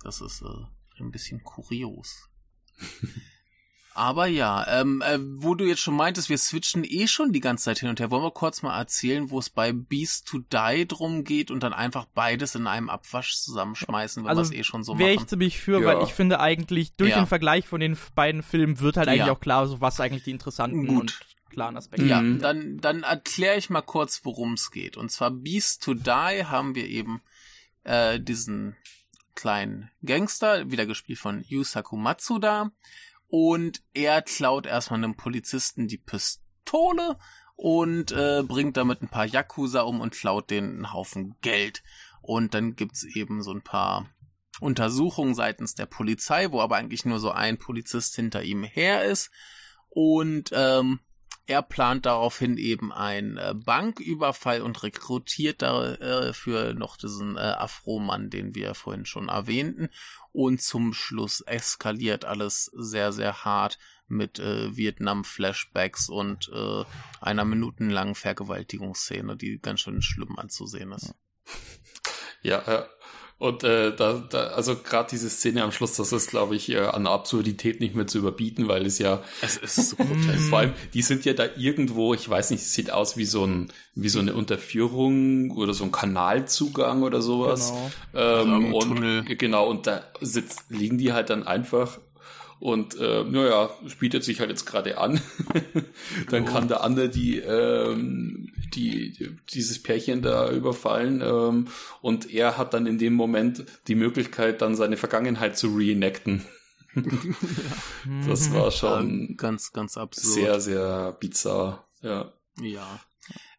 Speaker 2: das ist äh, ein bisschen kurios. Aber ja, ähm, äh, wo du jetzt schon meintest, wir switchen eh schon die ganze Zeit hin und her. Wollen wir kurz mal erzählen, wo es bei Beast to Die drum geht und dann einfach beides in einem Abwasch zusammenschmeißen, weil
Speaker 1: Also,
Speaker 2: wir es eh schon so
Speaker 1: Wäre
Speaker 2: machen.
Speaker 1: ich ziemlich für,
Speaker 3: Ja.
Speaker 1: weil ich finde eigentlich, durch
Speaker 2: Ja.
Speaker 1: den Vergleich von den beiden Filmen wird halt eigentlich
Speaker 2: Ja.
Speaker 1: auch klar, so was eigentlich die interessanten
Speaker 2: Gut.
Speaker 1: und klaren Aspekte
Speaker 2: Ja,
Speaker 3: Mhm.
Speaker 2: dann, dann erkläre ich mal kurz, worum es geht. Und zwar Beast to Die haben wir eben äh, diesen kleinen Gangster, wieder gespielt von Yusaku Matsuda. Und er klaut erstmal einem Polizisten die Pistole und äh, bringt damit ein paar Yakuza um und klaut denen einen Haufen Geld. Und dann gibt's eben so ein paar Untersuchungen seitens der Polizei, wo aber eigentlich nur so ein Polizist hinter ihm her ist. Und ähm, er plant daraufhin eben einen äh, Banküberfall und rekrutiert dafür noch diesen äh, Afro-Mann, den wir vorhin schon erwähnten. Und zum Schluss eskaliert alles sehr, sehr hart mit äh, Vietnam-Flashbacks und äh, einer minutenlangen Vergewaltigungsszene, die ganz schön schlimm anzusehen ist.
Speaker 3: Ja, ja. Und äh, da, da, also gerade diese Szene am Schluss, das ist, glaube ich, äh, an Absurdität nicht mehr zu überbieten, weil es ja
Speaker 2: Es ist so grotesk.
Speaker 3: vor allem, die sind ja da irgendwo, ich weiß nicht, es sieht aus wie so ein, wie so eine Unterführung oder so ein Kanalzugang oder sowas.
Speaker 1: Genau.
Speaker 3: Ähm,
Speaker 2: Irgendein
Speaker 3: und
Speaker 2: Tunnel.
Speaker 3: genau, und da sitzt, liegen die halt dann einfach und äh, naja, bietet sich halt jetzt gerade an. dann
Speaker 2: Oh.
Speaker 3: kann der andere die, ähm, die, die dieses Pärchen da überfallen ähm, und er hat dann in dem Moment die Möglichkeit, dann seine Vergangenheit zu reenacten. Das war
Speaker 2: Ja,
Speaker 3: schon
Speaker 2: ganz, ganz absurd.
Speaker 3: sehr, sehr bizarr. Ja.
Speaker 2: Ja.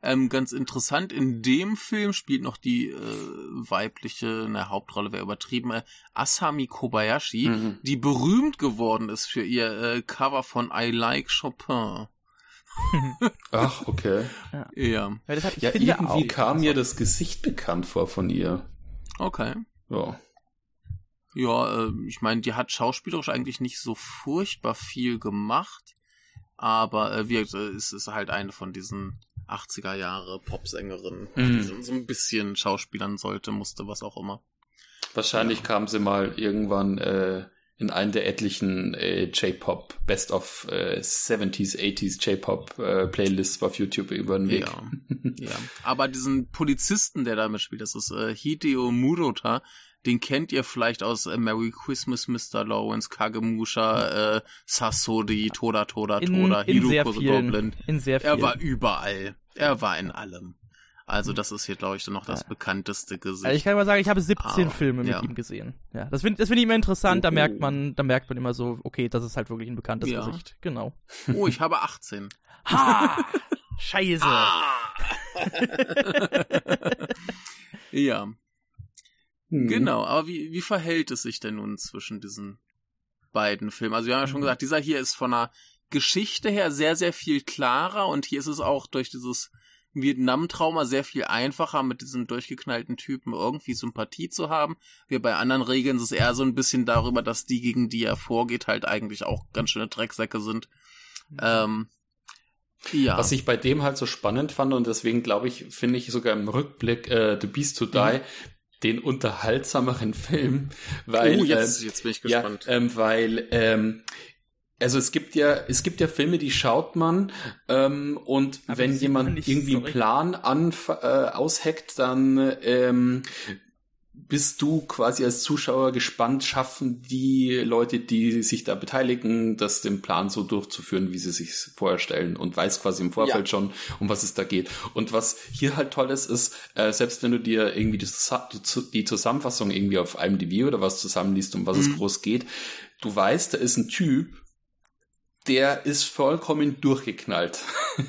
Speaker 2: Ähm, ganz interessant, in dem Film spielt noch die äh, weibliche, eine Hauptrolle wäre übertrieben, äh, Asami Kobayashi,
Speaker 3: Mhm.
Speaker 2: die berühmt geworden ist für ihr äh, Cover von I Like Chopin.
Speaker 3: Ach, okay.
Speaker 2: Ja,
Speaker 1: Ja, das hat, ich
Speaker 3: Ja,
Speaker 1: finde
Speaker 3: irgendwie
Speaker 1: auch,
Speaker 3: kam mir das Gesicht bekannt vor von ihr.
Speaker 2: okay.
Speaker 3: Ja.
Speaker 2: Ja, äh, ich meine, die hat schauspielerisch eigentlich nicht so furchtbar viel gemacht, aber äh, wie, äh, es ist halt eine von diesen 80er Jahre Popsängerinnen,
Speaker 3: Mhm.
Speaker 2: die so, ein bisschen schauspielern sollte, musste, was auch immer.
Speaker 3: Wahrscheinlich kam sie mal irgendwann äh, in einen der etlichen äh, J-Pop, Best of äh, 70s, 80s J-Pop äh, Playlists auf YouTube über den Weg.
Speaker 2: Ja, ja. Aber diesen Polizisten, der da mitspielt, das ist äh, Hideo Murota, den kennt ihr vielleicht aus äh, Merry Christmas, Mr. Lawrence, Kagemusha, äh, Sasori, Toda Toda Toda,
Speaker 1: in
Speaker 2: Hiruko the Goblin.
Speaker 1: in sehr vielen.
Speaker 2: Er war überall. Er war in allem. Also das ist hier, glaube ich, dann noch das
Speaker 1: Ja.
Speaker 2: bekannteste Gesicht.
Speaker 1: Also ich kann mal sagen, ich habe 17
Speaker 2: Ah,
Speaker 1: Filme mit
Speaker 2: ja.
Speaker 1: ihm gesehen. Ja, das finde das finde ich immer interessant. Da
Speaker 3: Oh.
Speaker 1: merkt man, da merkt man immer so, okay, das ist halt wirklich ein bekanntes
Speaker 2: Ja.
Speaker 1: Gesicht. Genau.
Speaker 2: oh, ich habe 18.
Speaker 1: Ha! Scheiße.
Speaker 2: Ah! ja,
Speaker 3: Hm.
Speaker 2: Genau, aber wie, wie verhält es sich denn nun zwischen diesen beiden Filmen? Also wir haben ja schon
Speaker 1: Mhm.
Speaker 2: gesagt, dieser hier ist von der Geschichte her sehr, sehr viel klarer und hier ist es auch durch dieses Vietnam-Trauma sehr viel einfacher, mit diesem durchgeknallten Typen irgendwie Sympathie zu haben. Wir bei anderen Regeln ist es eher so ein bisschen darüber, dass die, gegen die er vorgeht, halt eigentlich auch ganz schöne Drecksäcke sind. Ähm, ja.
Speaker 3: Was ich bei dem halt so spannend fand und deswegen glaube ich, finde ich sogar im Rückblick äh, The Beast to Die
Speaker 2: Mhm.
Speaker 3: Den unterhaltsameren Film, weil
Speaker 2: oh, jetzt,
Speaker 3: äh,
Speaker 2: jetzt bin ich
Speaker 3: ja,
Speaker 2: gespannt.
Speaker 3: ähm, weil ähm, also es gibt ja es gibt ja Filme, die schaut man ähm, und
Speaker 1: Aber
Speaker 3: wenn jemand irgendwie
Speaker 1: so
Speaker 3: einen. Plan an, äh, ausheckt, dann ähm, bist du quasi als Zuschauer gespannt, schaffen die Leute, die sich da beteiligen, das den Plan so durchzuführen, wie sie sich vorstellen und weiß quasi im Vorfeld schon, um was es da geht. Und was hier halt toll ist, ist, äh, selbst wenn du dir irgendwie die, die Zusammenfassung irgendwie auf IMDb oder was zusammenliest, um was es
Speaker 2: Mhm.
Speaker 3: groß geht, du weißt, da ist ein Typ, der ist vollkommen durchgeknallt.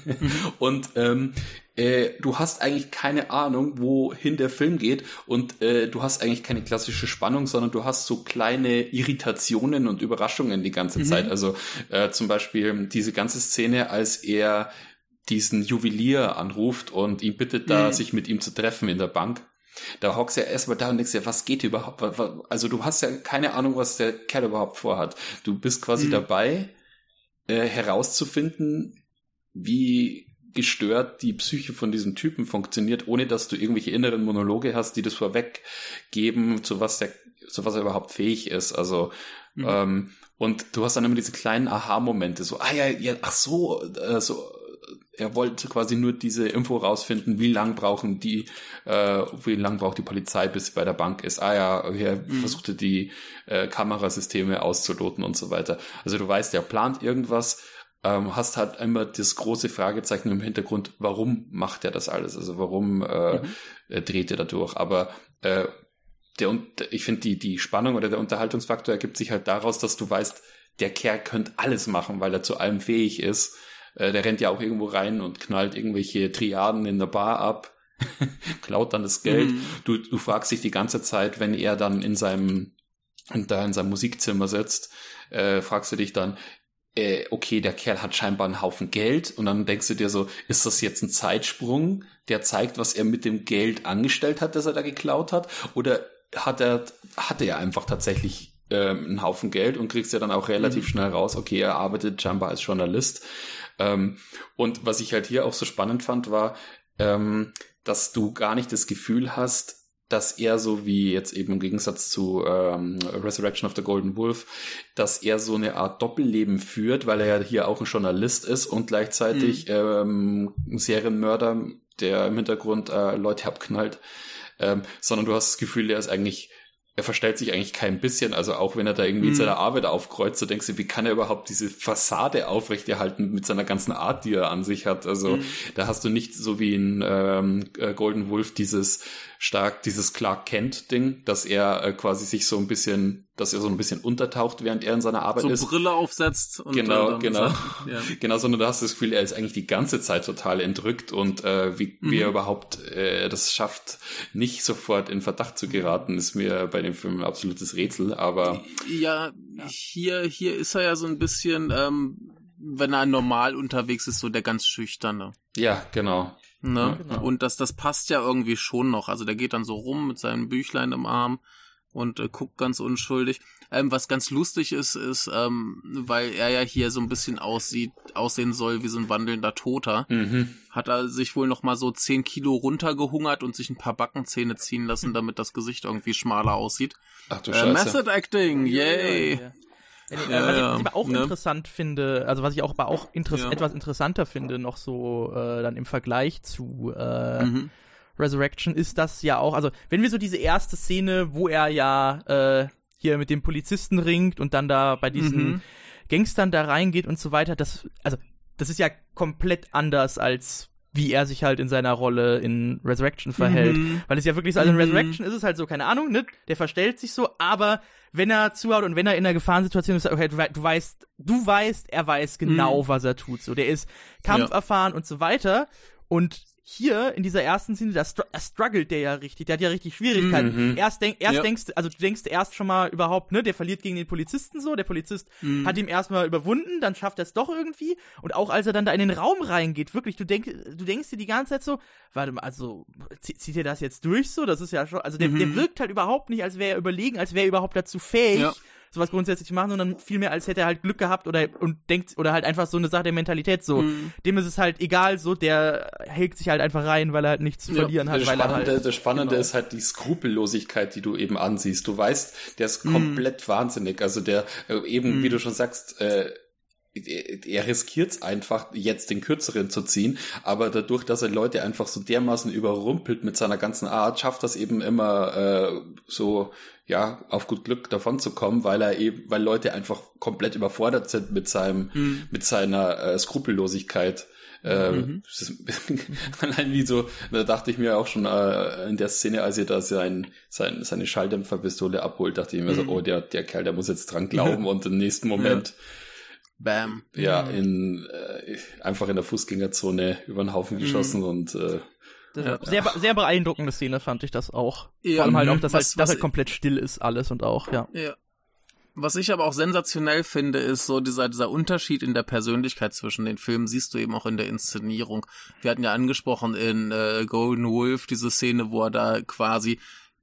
Speaker 3: und ähm, äh, du hast eigentlich keine Ahnung, wohin der Film geht und äh, du hast eigentlich keine klassische Spannung, sondern du hast so kleine Irritationen und Überraschungen die ganze
Speaker 2: Mhm.
Speaker 3: Zeit. Also äh, zum Beispiel diese ganze Szene, als er diesen Juwelier anruft und ihn bittet, da
Speaker 2: Mhm.
Speaker 3: sich mit ihm zu treffen in der Bank. Da hockst du ja erstmal da und denkst dir, was geht überhaupt? Also du hast ja keine Ahnung, was der Kerl überhaupt vorhat. Du bist quasi
Speaker 2: Mhm.
Speaker 3: dabei, äh, herauszufinden, wie gestört die Psyche von diesem Typen funktioniert, ohne dass du irgendwelche inneren Monologe hast, die das vorweggeben, zu was der, zu was er überhaupt fähig ist. Also
Speaker 2: Mhm.
Speaker 3: ähm, und du hast dann immer diese kleinen Aha-Momente, so, ah ja, ja, ach so, äh, so, er wollte quasi nur diese Info rausfinden, wie lang brauchen die, äh, wie lang braucht die Polizei, bis sie bei der Bank ist. Ah ja, er
Speaker 2: Mhm.
Speaker 3: versuchte die äh, Kamerasysteme auszuloten und so weiter. Also du weißt, er plant irgendwas, ähm, hast halt immer das große Fragezeichen im Hintergrund, warum macht er das alles? Also warum äh,
Speaker 2: Mhm.
Speaker 3: äh, dreht er dadurch? Aber äh, der, ich finde, die, die Spannung oder der Unterhaltungsfaktor ergibt sich halt daraus, dass du weißt, der Kerl könnte alles machen, weil er zu allem fähig ist. Äh, der rennt ja auch irgendwo rein und knallt irgendwelche Triaden in der Bar ab, klaut dann das Geld.
Speaker 2: Mhm.
Speaker 3: Du, du fragst dich die ganze Zeit, wenn er dann in seinem, und da in seinem Musikzimmer sitzt, äh, fragst du dich dann, äh, okay, der Kerl hat scheinbar einen Haufen Geld und dann denkst du dir so, ist das jetzt ein Zeitsprung, der zeigt, was er mit dem Geld angestellt hat, das er da geklaut hat? Oder hat er, hatte er einfach tatsächlich ähm, einen Haufen Geld und kriegst ja dann auch relativ
Speaker 2: Mhm.
Speaker 3: schnell raus, okay, er arbeitet scheinbar als Journalist. Ähm, und was ich halt hier auch so spannend fand, war, ähm, dass du gar nicht das Gefühl hast, dass er so wie jetzt eben im Gegensatz zu ähm, Resurrection of the Golden Wolf, dass er so eine Art Doppelleben führt, weil er ja hier auch ein Journalist ist und gleichzeitig ähm, ein Serienmörder, der im Hintergrund äh, Leute abknallt, ähm, sondern du hast das Gefühl, er ist eigentlich er verstellt sich eigentlich kein bisschen, also auch wenn er da irgendwie in
Speaker 2: Mhm.
Speaker 3: seiner Arbeit aufkreuzt, so denkst du, wie kann er überhaupt diese Fassade aufrechterhalten mit seiner ganzen Art, die er an sich hat. Also
Speaker 2: Mhm.
Speaker 3: da hast du nicht so wie in ähm, äh, Golden Wolf dieses stark, dieses Clark Kent Ding, dass er äh, quasi sich so ein bisschen, dass er so ein bisschen untertaucht, während er in seiner Arbeit
Speaker 2: so
Speaker 3: ist.
Speaker 2: Brille aufsetzt und
Speaker 3: Genau,
Speaker 2: äh, dann
Speaker 3: genau.
Speaker 2: Sagt, ja.
Speaker 3: Genau, sondern du hast das Gefühl, er ist eigentlich die ganze Zeit total entrückt und äh, wie, wie
Speaker 2: Mhm.
Speaker 3: er überhaupt äh, das schafft, nicht sofort in Verdacht zu geraten, ist mir bei dem Film ein absolutes Rätsel, aber
Speaker 2: Ja, hier, hier ist er ja so ein bisschen, ähm, wenn er normal unterwegs ist, so der ganz schüchterne.
Speaker 3: ja, genau.
Speaker 2: Ne?
Speaker 3: Ja,
Speaker 1: genau.
Speaker 2: Und das, das passt ja irgendwie schon noch. Also der geht dann so rum mit seinem Büchlein im Arm und äh, guckt ganz unschuldig. Ähm, was ganz lustig ist, ist, ähm, weil er ja hier so ein bisschen aussieht, aussehen soll wie so ein wandelnder Toter,
Speaker 3: Mhm.
Speaker 2: hat er sich wohl noch mal so 10 Kilo runtergehungert und sich ein paar Backenzähne ziehen lassen, damit das Gesicht irgendwie schmaler aussieht.
Speaker 3: Ach du
Speaker 2: Äh,
Speaker 3: Scheiße.
Speaker 2: Method Acting, yay!
Speaker 1: Ja, ja. Äh,
Speaker 2: Ja,
Speaker 1: was ich aber auch
Speaker 2: ne?
Speaker 1: interessant finde, also was ich auch aber auch interess
Speaker 2: Ja.
Speaker 1: etwas interessanter finde, noch so äh, dann im Vergleich zu äh,
Speaker 2: Mhm.
Speaker 1: Resurrection, ist das ja auch, also wenn wir so diese erste Szene, wo er ja äh, hier mit dem Polizisten ringt und dann da bei diesen
Speaker 2: Mhm.
Speaker 1: Gangstern da reingeht und so weiter, das, also das ist ja komplett anders als wie er sich halt in seiner Rolle in Resurrection verhält.
Speaker 2: Mhm.
Speaker 1: Weil es ja wirklich so, also in
Speaker 2: Mhm.
Speaker 1: Resurrection ist es halt so, keine Ahnung, ne? Der verstellt sich so, aber wenn er zuhaut und wenn er in einer Gefahrensituation ist, okay, du, wei- du weißt, du weißt, er weiß genau,
Speaker 2: Mhm.
Speaker 1: was er tut. So, der ist kampferfahren und so weiter. Und hier in dieser ersten Szene, da, str struggelt der ja richtig, der hat ja richtig Schwierigkeiten.
Speaker 3: Mhm.
Speaker 1: Erst, denk, erst
Speaker 2: Ja.
Speaker 1: denkst du, also du denkst erst schon mal überhaupt, ne, der verliert gegen den Polizisten so, der Polizist
Speaker 2: Mhm.
Speaker 1: hat ihm erstmal überwunden, dann schafft er es doch irgendwie. Und auch als er dann da in den Raum reingeht, wirklich, du, denk, du denkst dir die ganze Zeit so, warte mal, also zie- zieht er das jetzt durch so? Das ist ja schon, also der,
Speaker 2: Mhm.
Speaker 1: der wirkt halt überhaupt nicht, als wäre er überlegen, als wäre er überhaupt dazu fähig.
Speaker 2: Ja.
Speaker 1: Sowas grundsätzlich machen, sondern vielmehr als hätte er halt Glück gehabt oder und denkt oder halt einfach so eine Sache der Mentalität so.
Speaker 2: Mhm.
Speaker 1: Dem ist es halt egal, so der hält sich halt einfach rein, weil er halt nichts zu
Speaker 2: Ja,
Speaker 1: verlieren hat,
Speaker 3: Das
Speaker 1: weil er
Speaker 3: Spannende,
Speaker 1: halt
Speaker 3: das Spannende
Speaker 1: genau.
Speaker 3: ist halt die Skrupellosigkeit, die du eben ansiehst. Du weißt, der ist
Speaker 2: Mhm.
Speaker 3: komplett wahnsinnig. Also der äh, eben,
Speaker 2: Mhm.
Speaker 3: wie du schon sagst, äh, er er riskiert es einfach, jetzt den kürzeren zu ziehen, aber dadurch, dass er Leute einfach so dermaßen überrumpelt mit seiner ganzen Art, schafft das eben immer äh, so, ja, auf gut Glück davon zu kommen, weil er eben, weil Leute einfach komplett überfordert sind mit seinem,
Speaker 2: Mhm.
Speaker 3: mit seiner äh, Skrupellosigkeit. Äh,
Speaker 2: Mhm.
Speaker 3: allein wie so, da dachte ich mir auch schon äh, in der Szene, als er da sein, sein, seine Schalldämpferpistole abholt, dachte ich mir so,
Speaker 2: Mhm.
Speaker 3: oh, der, der Kerl, der muss jetzt dran glauben und im nächsten Moment
Speaker 2: Bam.
Speaker 3: ja,
Speaker 1: Mhm.
Speaker 3: in äh, einfach in der Fußgängerzone über den Haufen
Speaker 2: Mhm.
Speaker 3: geschossen und äh,
Speaker 2: Ja.
Speaker 1: sehr, sehr beeindruckende Szene fand ich das auch.
Speaker 2: Ja,
Speaker 1: Vor allem halt
Speaker 2: mhm.
Speaker 1: auch, dass,
Speaker 2: Was-
Speaker 1: halt, dass
Speaker 2: was-
Speaker 1: halt komplett still ist alles und auch, ja.
Speaker 2: Ja. Was ich aber auch sensationell finde, ist so dieser, dieser Unterschied in der Persönlichkeit zwischen den Filmen, siehst du eben auch in der Inszenierung. Wir hatten ja angesprochen in äh, Golden Wolf diese Szene, wo er da quasi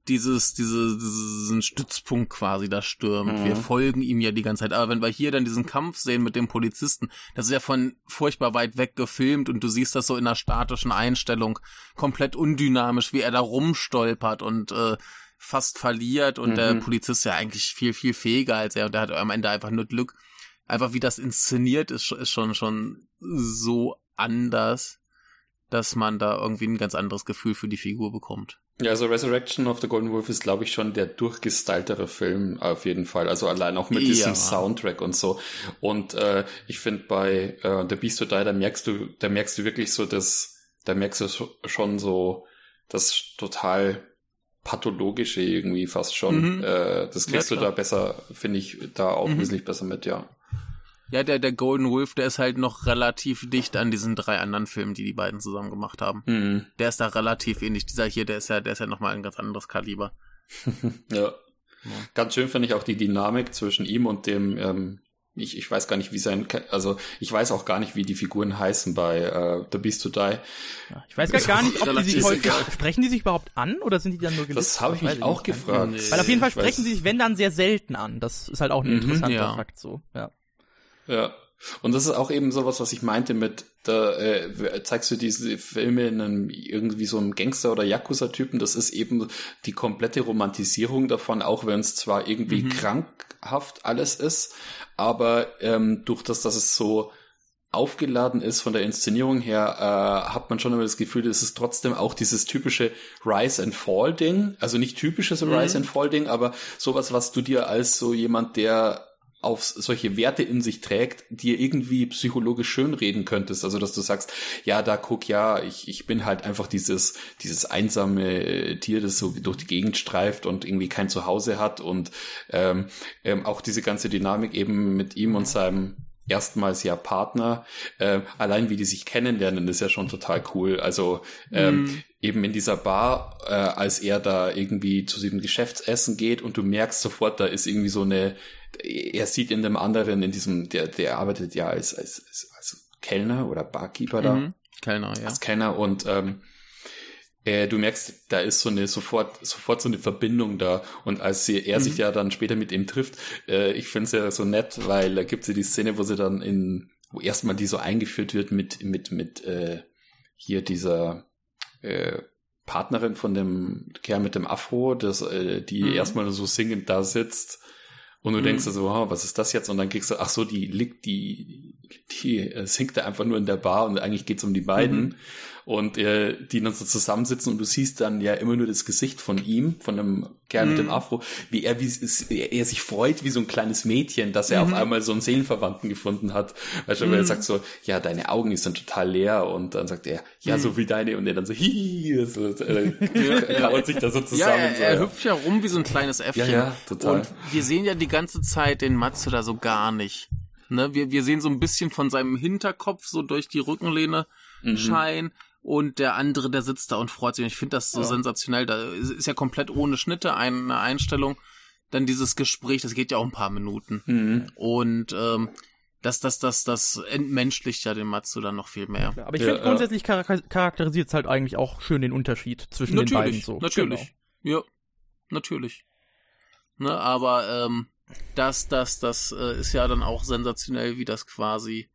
Speaker 2: dieses, diese, diesen Stützpunkt quasi da stürmt. Mhm. Wir folgen ihm ja die ganze Zeit. Aber wenn wir hier dann diesen Kampf sehen mit dem Polizisten, das ist ja von furchtbar weit weg gefilmt und du siehst das so in einer statischen Einstellung, komplett undynamisch, wie er da rumstolpert und äh, fast verliert und mhm. der Polizist ja eigentlich viel, viel fähiger als er und der hat am Ende einfach nur Glück. Einfach wie das inszeniert ist, ist schon, schon so anders, dass man da irgendwie ein ganz anderes Gefühl für die Figur bekommt.
Speaker 3: Ja, also Resurrection of the Golden Wolf ist, glaube ich, schon der durchgestyltere Film auf jeden Fall. Also allein auch mit ja. diesem Soundtrack und so. Und äh, ich finde bei äh, The Beast to Die, da merkst du, da merkst du wirklich so das, da merkst du schon so das total pathologische irgendwie fast schon. Mhm. Äh, das kriegst ja, du da besser, finde ich, da auch mhm. wesentlich besser mit, ja.
Speaker 2: Ja, der, der Golden Wolf, der ist halt noch relativ dicht an diesen drei anderen Filmen, die die beiden zusammen gemacht haben. Mhm. Der ist da relativ ähnlich. Dieser hier, der ist ja, der ist ja nochmal ein ganz anderes Kaliber.
Speaker 3: ja. ja. Ganz schön finde ich auch die Dynamik zwischen ihm und dem ähm, ich, ich weiß gar nicht, wie sein, also ich weiß auch gar nicht, wie die Figuren heißen bei uh, The Beast to Die. Ja,
Speaker 1: ich weiß gar nicht, ob die sich häufig, sprechen die sich überhaupt an oder sind die dann nur
Speaker 3: gelistet? Das habe ich mich auch gefragt. Nee.
Speaker 1: Weil auf jeden Fall sprechen sie sich, wenn dann sehr selten an. Das ist halt auch ein mhm, interessanter ja. Fakt so, ja.
Speaker 3: Ja. Und das ist auch eben sowas, was ich meinte mit, da äh, zeigst du diese Filme in einem irgendwie so einem Gangster- oder Yakuza-Typen, das ist eben die komplette Romantisierung davon, auch wenn es zwar irgendwie mhm. krankhaft alles ist, aber ähm, durch das, dass es so aufgeladen ist von der Inszenierung her, äh, hat man schon immer das Gefühl, es ist trotzdem auch dieses typische Rise and Fall Ding, also nicht typisches mhm. Rise and Fall Ding, aber sowas, was du dir als so jemand, der auf solche Werte in sich trägt, dir irgendwie psychologisch schönreden könntest. Also, dass du sagst, ja, da guck, ja, ich, ich bin halt einfach dieses, dieses einsame Tier, das so durch die Gegend streift und irgendwie kein Zuhause hat und ähm, ähm, auch diese ganze Dynamik eben mit ihm und mhm. seinem erstmals ja Partner. Äh, allein wie die sich kennenlernen, ist ja schon total cool. Also ähm, mm. eben in dieser Bar, äh, als er da irgendwie zu diesem Geschäftsessen geht und du merkst sofort, da ist irgendwie so eine er sieht in dem anderen, in diesem, der, der arbeitet ja als, als, als Kellner oder Barkeeper da. Mhm.
Speaker 2: Kellner, ja.
Speaker 3: Als Kellner und ähm, äh, du merkst, da ist so eine sofort, sofort so eine Verbindung da. Und als sie, er mhm. sich ja dann später mit ihm trifft, äh, ich finde es ja so nett, weil da gibt es ja die Szene, wo sie dann in, wo erstmal die so eingeführt wird mit, mit, mit äh, hier dieser äh, Partnerin von dem Kerl mit dem Afro, das, äh, die mhm. erstmal so singend da sitzt und du mhm. denkst so, oh, was ist das jetzt? Und dann kriegst du, ach so, die liegt, die, die äh, singt da einfach nur in der Bar und eigentlich geht's um die beiden. Mhm und äh, die dann so zusammensitzen und du siehst dann ja immer nur das Gesicht von ihm, von einem Kerl mm. mit dem mhm. Afro, wie er, wie es, er sich freut wie so ein kleines Mädchen, dass er mm. auf mhm. einmal so einen Seelenverwandten gefunden hat. Weißt du, mm. weil er mhm. sagt so, ja, deine Augen sind total leer und dann sagt er, ja, so wie deine und er dann so, hihi, so, äh, kauert sich da so zusammen. Ja,
Speaker 2: er, er hüpft ja rum wie so ein kleines Äffchen. Ja, ja, total. Und wir sehen ja die ganze Zeit den Matsuda so gar nicht. Ne, wir, wir sehen so ein bisschen von seinem Hinterkopf so durch die Rückenlehne mhm. scheinen und der andere, der sitzt da und freut sich. Und ich finde das so ja. sensationell. Da ist ja komplett ohne Schnitte eine Einstellung. Dann dieses Gespräch, das geht ja auch ein paar Minuten. Mhm. Und ähm, das, das, das, das entmenschlicht ja den Matsu dann noch viel mehr.
Speaker 1: aber ich ja, finde grundsätzlich charakterisiert es halt eigentlich auch schön den Unterschied zwischen den beiden so.
Speaker 2: Natürlich, genau. ja, natürlich. Ne, aber ähm, das, das, das äh, ist ja dann auch sensationell, wie das quasi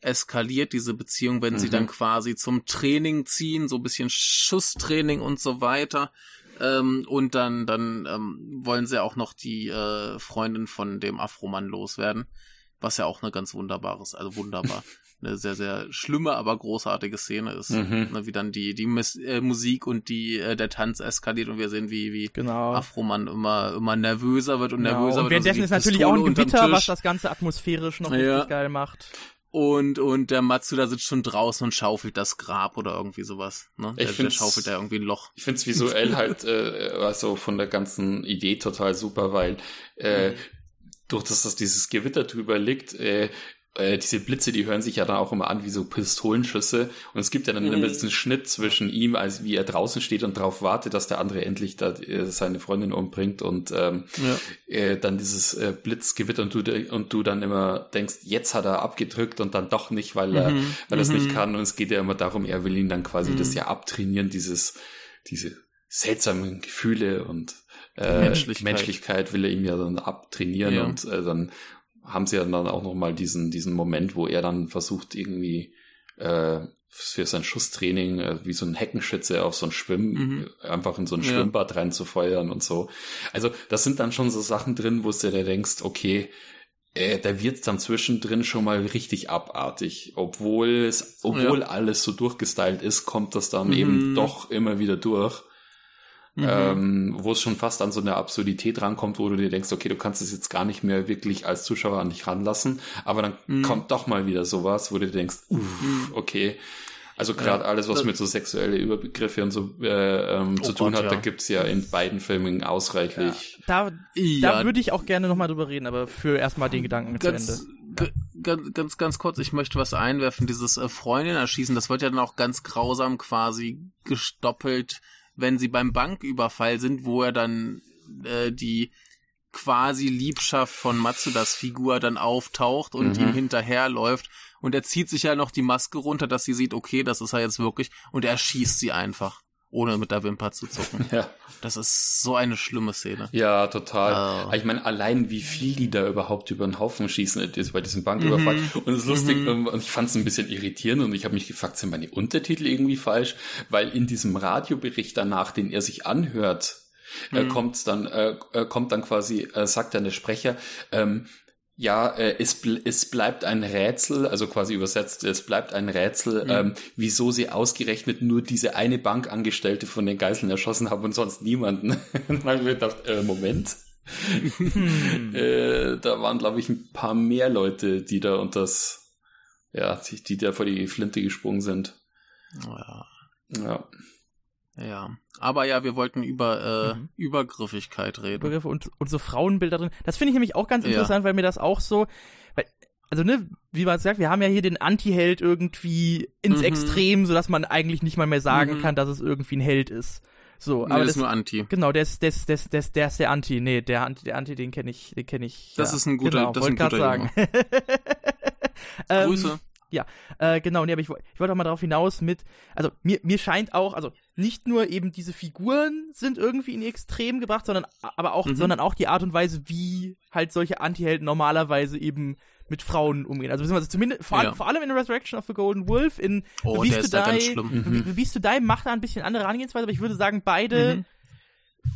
Speaker 2: eskaliert, diese Beziehung, wenn mhm. sie dann mhm. quasi zum Training ziehen, so ein bisschen Schusstraining und so weiter. Ähm, und dann, dann ähm, wollen sie auch noch die äh, Freundin von dem Afromann loswerden. Was ja auch eine ganz wunderbares, also wunderbar, eine sehr, sehr schlimme, aber großartige Szene ist. Mhm. Ne, wie dann die, die Mis äh, Musik und die, äh, der Tanz eskaliert und wir sehen, wie, wie
Speaker 1: genau.
Speaker 2: Afromann immer, immer nervöser wird und genau. nervöser
Speaker 1: und wird. Währenddessen ist natürlich auch ein Gewitter, was das Ganze atmosphärisch noch ja. richtig geil macht.
Speaker 2: Und, und der Matsuda sitzt schon draußen und schaufelt das Grab oder irgendwie sowas. Ne? Der, der schaufelt da irgendwie ein Loch.
Speaker 3: Ich find's visuell halt, äh, also von der ganzen Idee total super, weil äh, mhm. durch das, dass dieses Gewitter drüber liegt, äh, äh, diese Blitze, die hören sich ja dann auch immer an wie so Pistolenschüsse. Und es gibt ja dann mhm. immer diesen Schnitt zwischen ihm, als wie er draußen steht und darauf wartet, dass der andere endlich da äh, seine Freundin umbringt und ähm, ja. äh, dann dieses äh, Blitzgewitter und du, und du dann immer denkst, jetzt hat er abgedrückt und dann doch nicht, weil er, mhm. weil er es nicht mhm. kann. Und es geht ja immer darum, er will ihn dann quasi das mhm. ja abtrainieren, dieses, diese seltsamen Gefühle und äh, Menschlichkeit. Menschlichkeit will er ihm ja dann abtrainieren ja. und äh, dann haben sie ja dann auch nochmal diesen, diesen Moment, wo er dann versucht, irgendwie äh, für sein Schusstraining äh, wie so ein Heckenschütze auf so ein Schwimm, mhm. einfach in so ein ja. Schwimmbad reinzufeuern und so. Also das sind dann schon so Sachen drin, wo du dir denkst, okay, äh, da wird dann zwischendrin schon mal richtig abartig. Obwohl es, obwohl ja. alles so durchgestylt ist, kommt das dann mhm. eben doch immer wieder durch mhm. ähm, wo es schon fast an so eine Absurdität rankommt, wo du dir denkst, okay, du kannst es jetzt gar nicht mehr wirklich als Zuschauer an dich ranlassen, aber dann mhm. kommt doch mal wieder sowas, wo du dir denkst, uff, mhm. okay. Also gerade ja, alles, was mit so sexuelle Überbegriffe und so äh, ähm, oh zu tun Gott, hat, ja. da gibt's ja in beiden Filmen ausreichlich.
Speaker 1: Ja. Da, da würde ich auch gerne nochmal drüber reden, aber für erstmal den Gedanken
Speaker 2: ganz,
Speaker 1: zu Ende.
Speaker 2: Ganz, ganz, ganz kurz, ich möchte was einwerfen. Dieses äh, Freundin erschießen, das wird ja dann auch ganz grausam quasi gestoppelt wenn sie beim Banküberfall sind, wo er dann äh, die quasi Liebschaft von Matsudas Figur dann auftaucht und mhm. ihm hinterherläuft. Und er zieht sich ja noch die Maske runter, dass sie sieht, okay, das ist er jetzt wirklich. Und er schießt sie einfach ohne mit der Wimper zu zucken. Ja. Das ist so eine schlimme Szene.
Speaker 3: Ja, total. Oh. Ich meine, allein wie viel die da überhaupt über den Haufen schießen ist bei diesem Banküberfall. Mhm. Und es ist lustig, mhm. und ich fand es ein bisschen irritierend und ich habe mich gefragt, sind meine Untertitel irgendwie falsch? Weil in diesem Radiobericht danach, den er sich anhört, äh, mhm. äh, kommt dann, äh, kommt dann quasi, äh, sagt dann der Sprecher, ähm, ja, äh, es, es bleibt ein Rätsel, also quasi übersetzt, es bleibt ein Rätsel, mhm. ähm, wieso sie ausgerechnet nur diese eine Bankangestellte von den Geiseln erschossen haben und sonst niemanden. dann habe ich mir gedacht, äh, Moment. Hm. äh, da waren, glaube ich, ein paar mehr Leute, die da und das, ja, die, die da vor die Flinte gesprungen sind.
Speaker 2: Ja. Ja. Ja, aber ja, wir wollten über äh, mhm. Übergriffigkeit reden.
Speaker 1: Übergriffe und, und so Frauenbilder drin. Das finde ich nämlich auch ganz interessant, ja. weil mir das auch so, weil, also ne, wie man sagt, wir haben ja hier den Anti-Held irgendwie ins mhm. Extrem, sodass man eigentlich nicht mal mehr sagen mhm. kann, dass es irgendwie ein Held ist. So,
Speaker 2: nee, aber das ist nur Anti.
Speaker 1: Genau, der ist, der ist, der ist, der ist, der ist der Anti. Nee, der Anti, der Anti, den kenne ich, den kenne ich.
Speaker 2: Das ja. ist ein guter, genau, das ist ein guter
Speaker 1: sagen.
Speaker 2: Grüße.
Speaker 1: Ähm, ja, äh, genau, nee, aber ich, ich wollte auch mal darauf hinaus mit, also mir, mir scheint auch, also nicht nur eben diese Figuren sind irgendwie in Extrem gebracht, sondern aber auch, mhm. sondern auch die Art und Weise, wie halt solche Anti-Helden normalerweise eben mit Frauen umgehen. Also beziehungsweise zumindest vor, ja. vor allem in Resurrection of the Golden Wolf, in
Speaker 2: oh, The Beast to Die,
Speaker 1: mhm. Beast to Die macht da ein bisschen andere Herangehensweise, aber ich würde sagen, beide mhm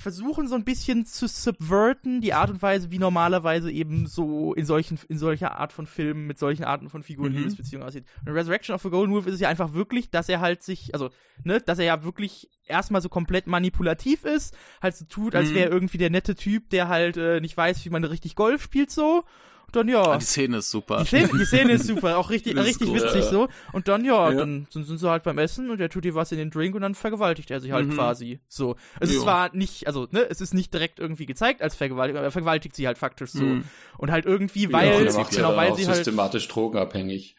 Speaker 1: versuchen so ein bisschen zu subverten, die Art und Weise, wie normalerweise eben so in solchen, in solcher Art von Filmen mit solchen Arten von Figuren mhm. Liebesbeziehungen aussieht. Und in Resurrection of the Golden Wolf ist es ja einfach wirklich, dass er halt sich, also, ne, dass er ja wirklich erstmal so komplett manipulativ ist, halt so tut, als mhm. wäre irgendwie der nette Typ, der halt äh, nicht weiß, wie man richtig Golf spielt so dann ja. Ah,
Speaker 2: die Szene ist super.
Speaker 1: Die Szene, die Szene ist super, auch richtig, richtig cool, witzig ja. so. Und dann ja, ja, dann sind, sind sie halt beim Essen und er tut ihr was in den Drink und dann vergewaltigt er sie halt mhm. quasi. So. Es ist zwar nicht, also, ne, es ist nicht direkt irgendwie gezeigt als Vergewaltigung, aber er vergewaltigt sie halt faktisch so. Mhm. Und halt irgendwie, weil,
Speaker 3: ja, genau, weil sie halt. systematisch drogenabhängig.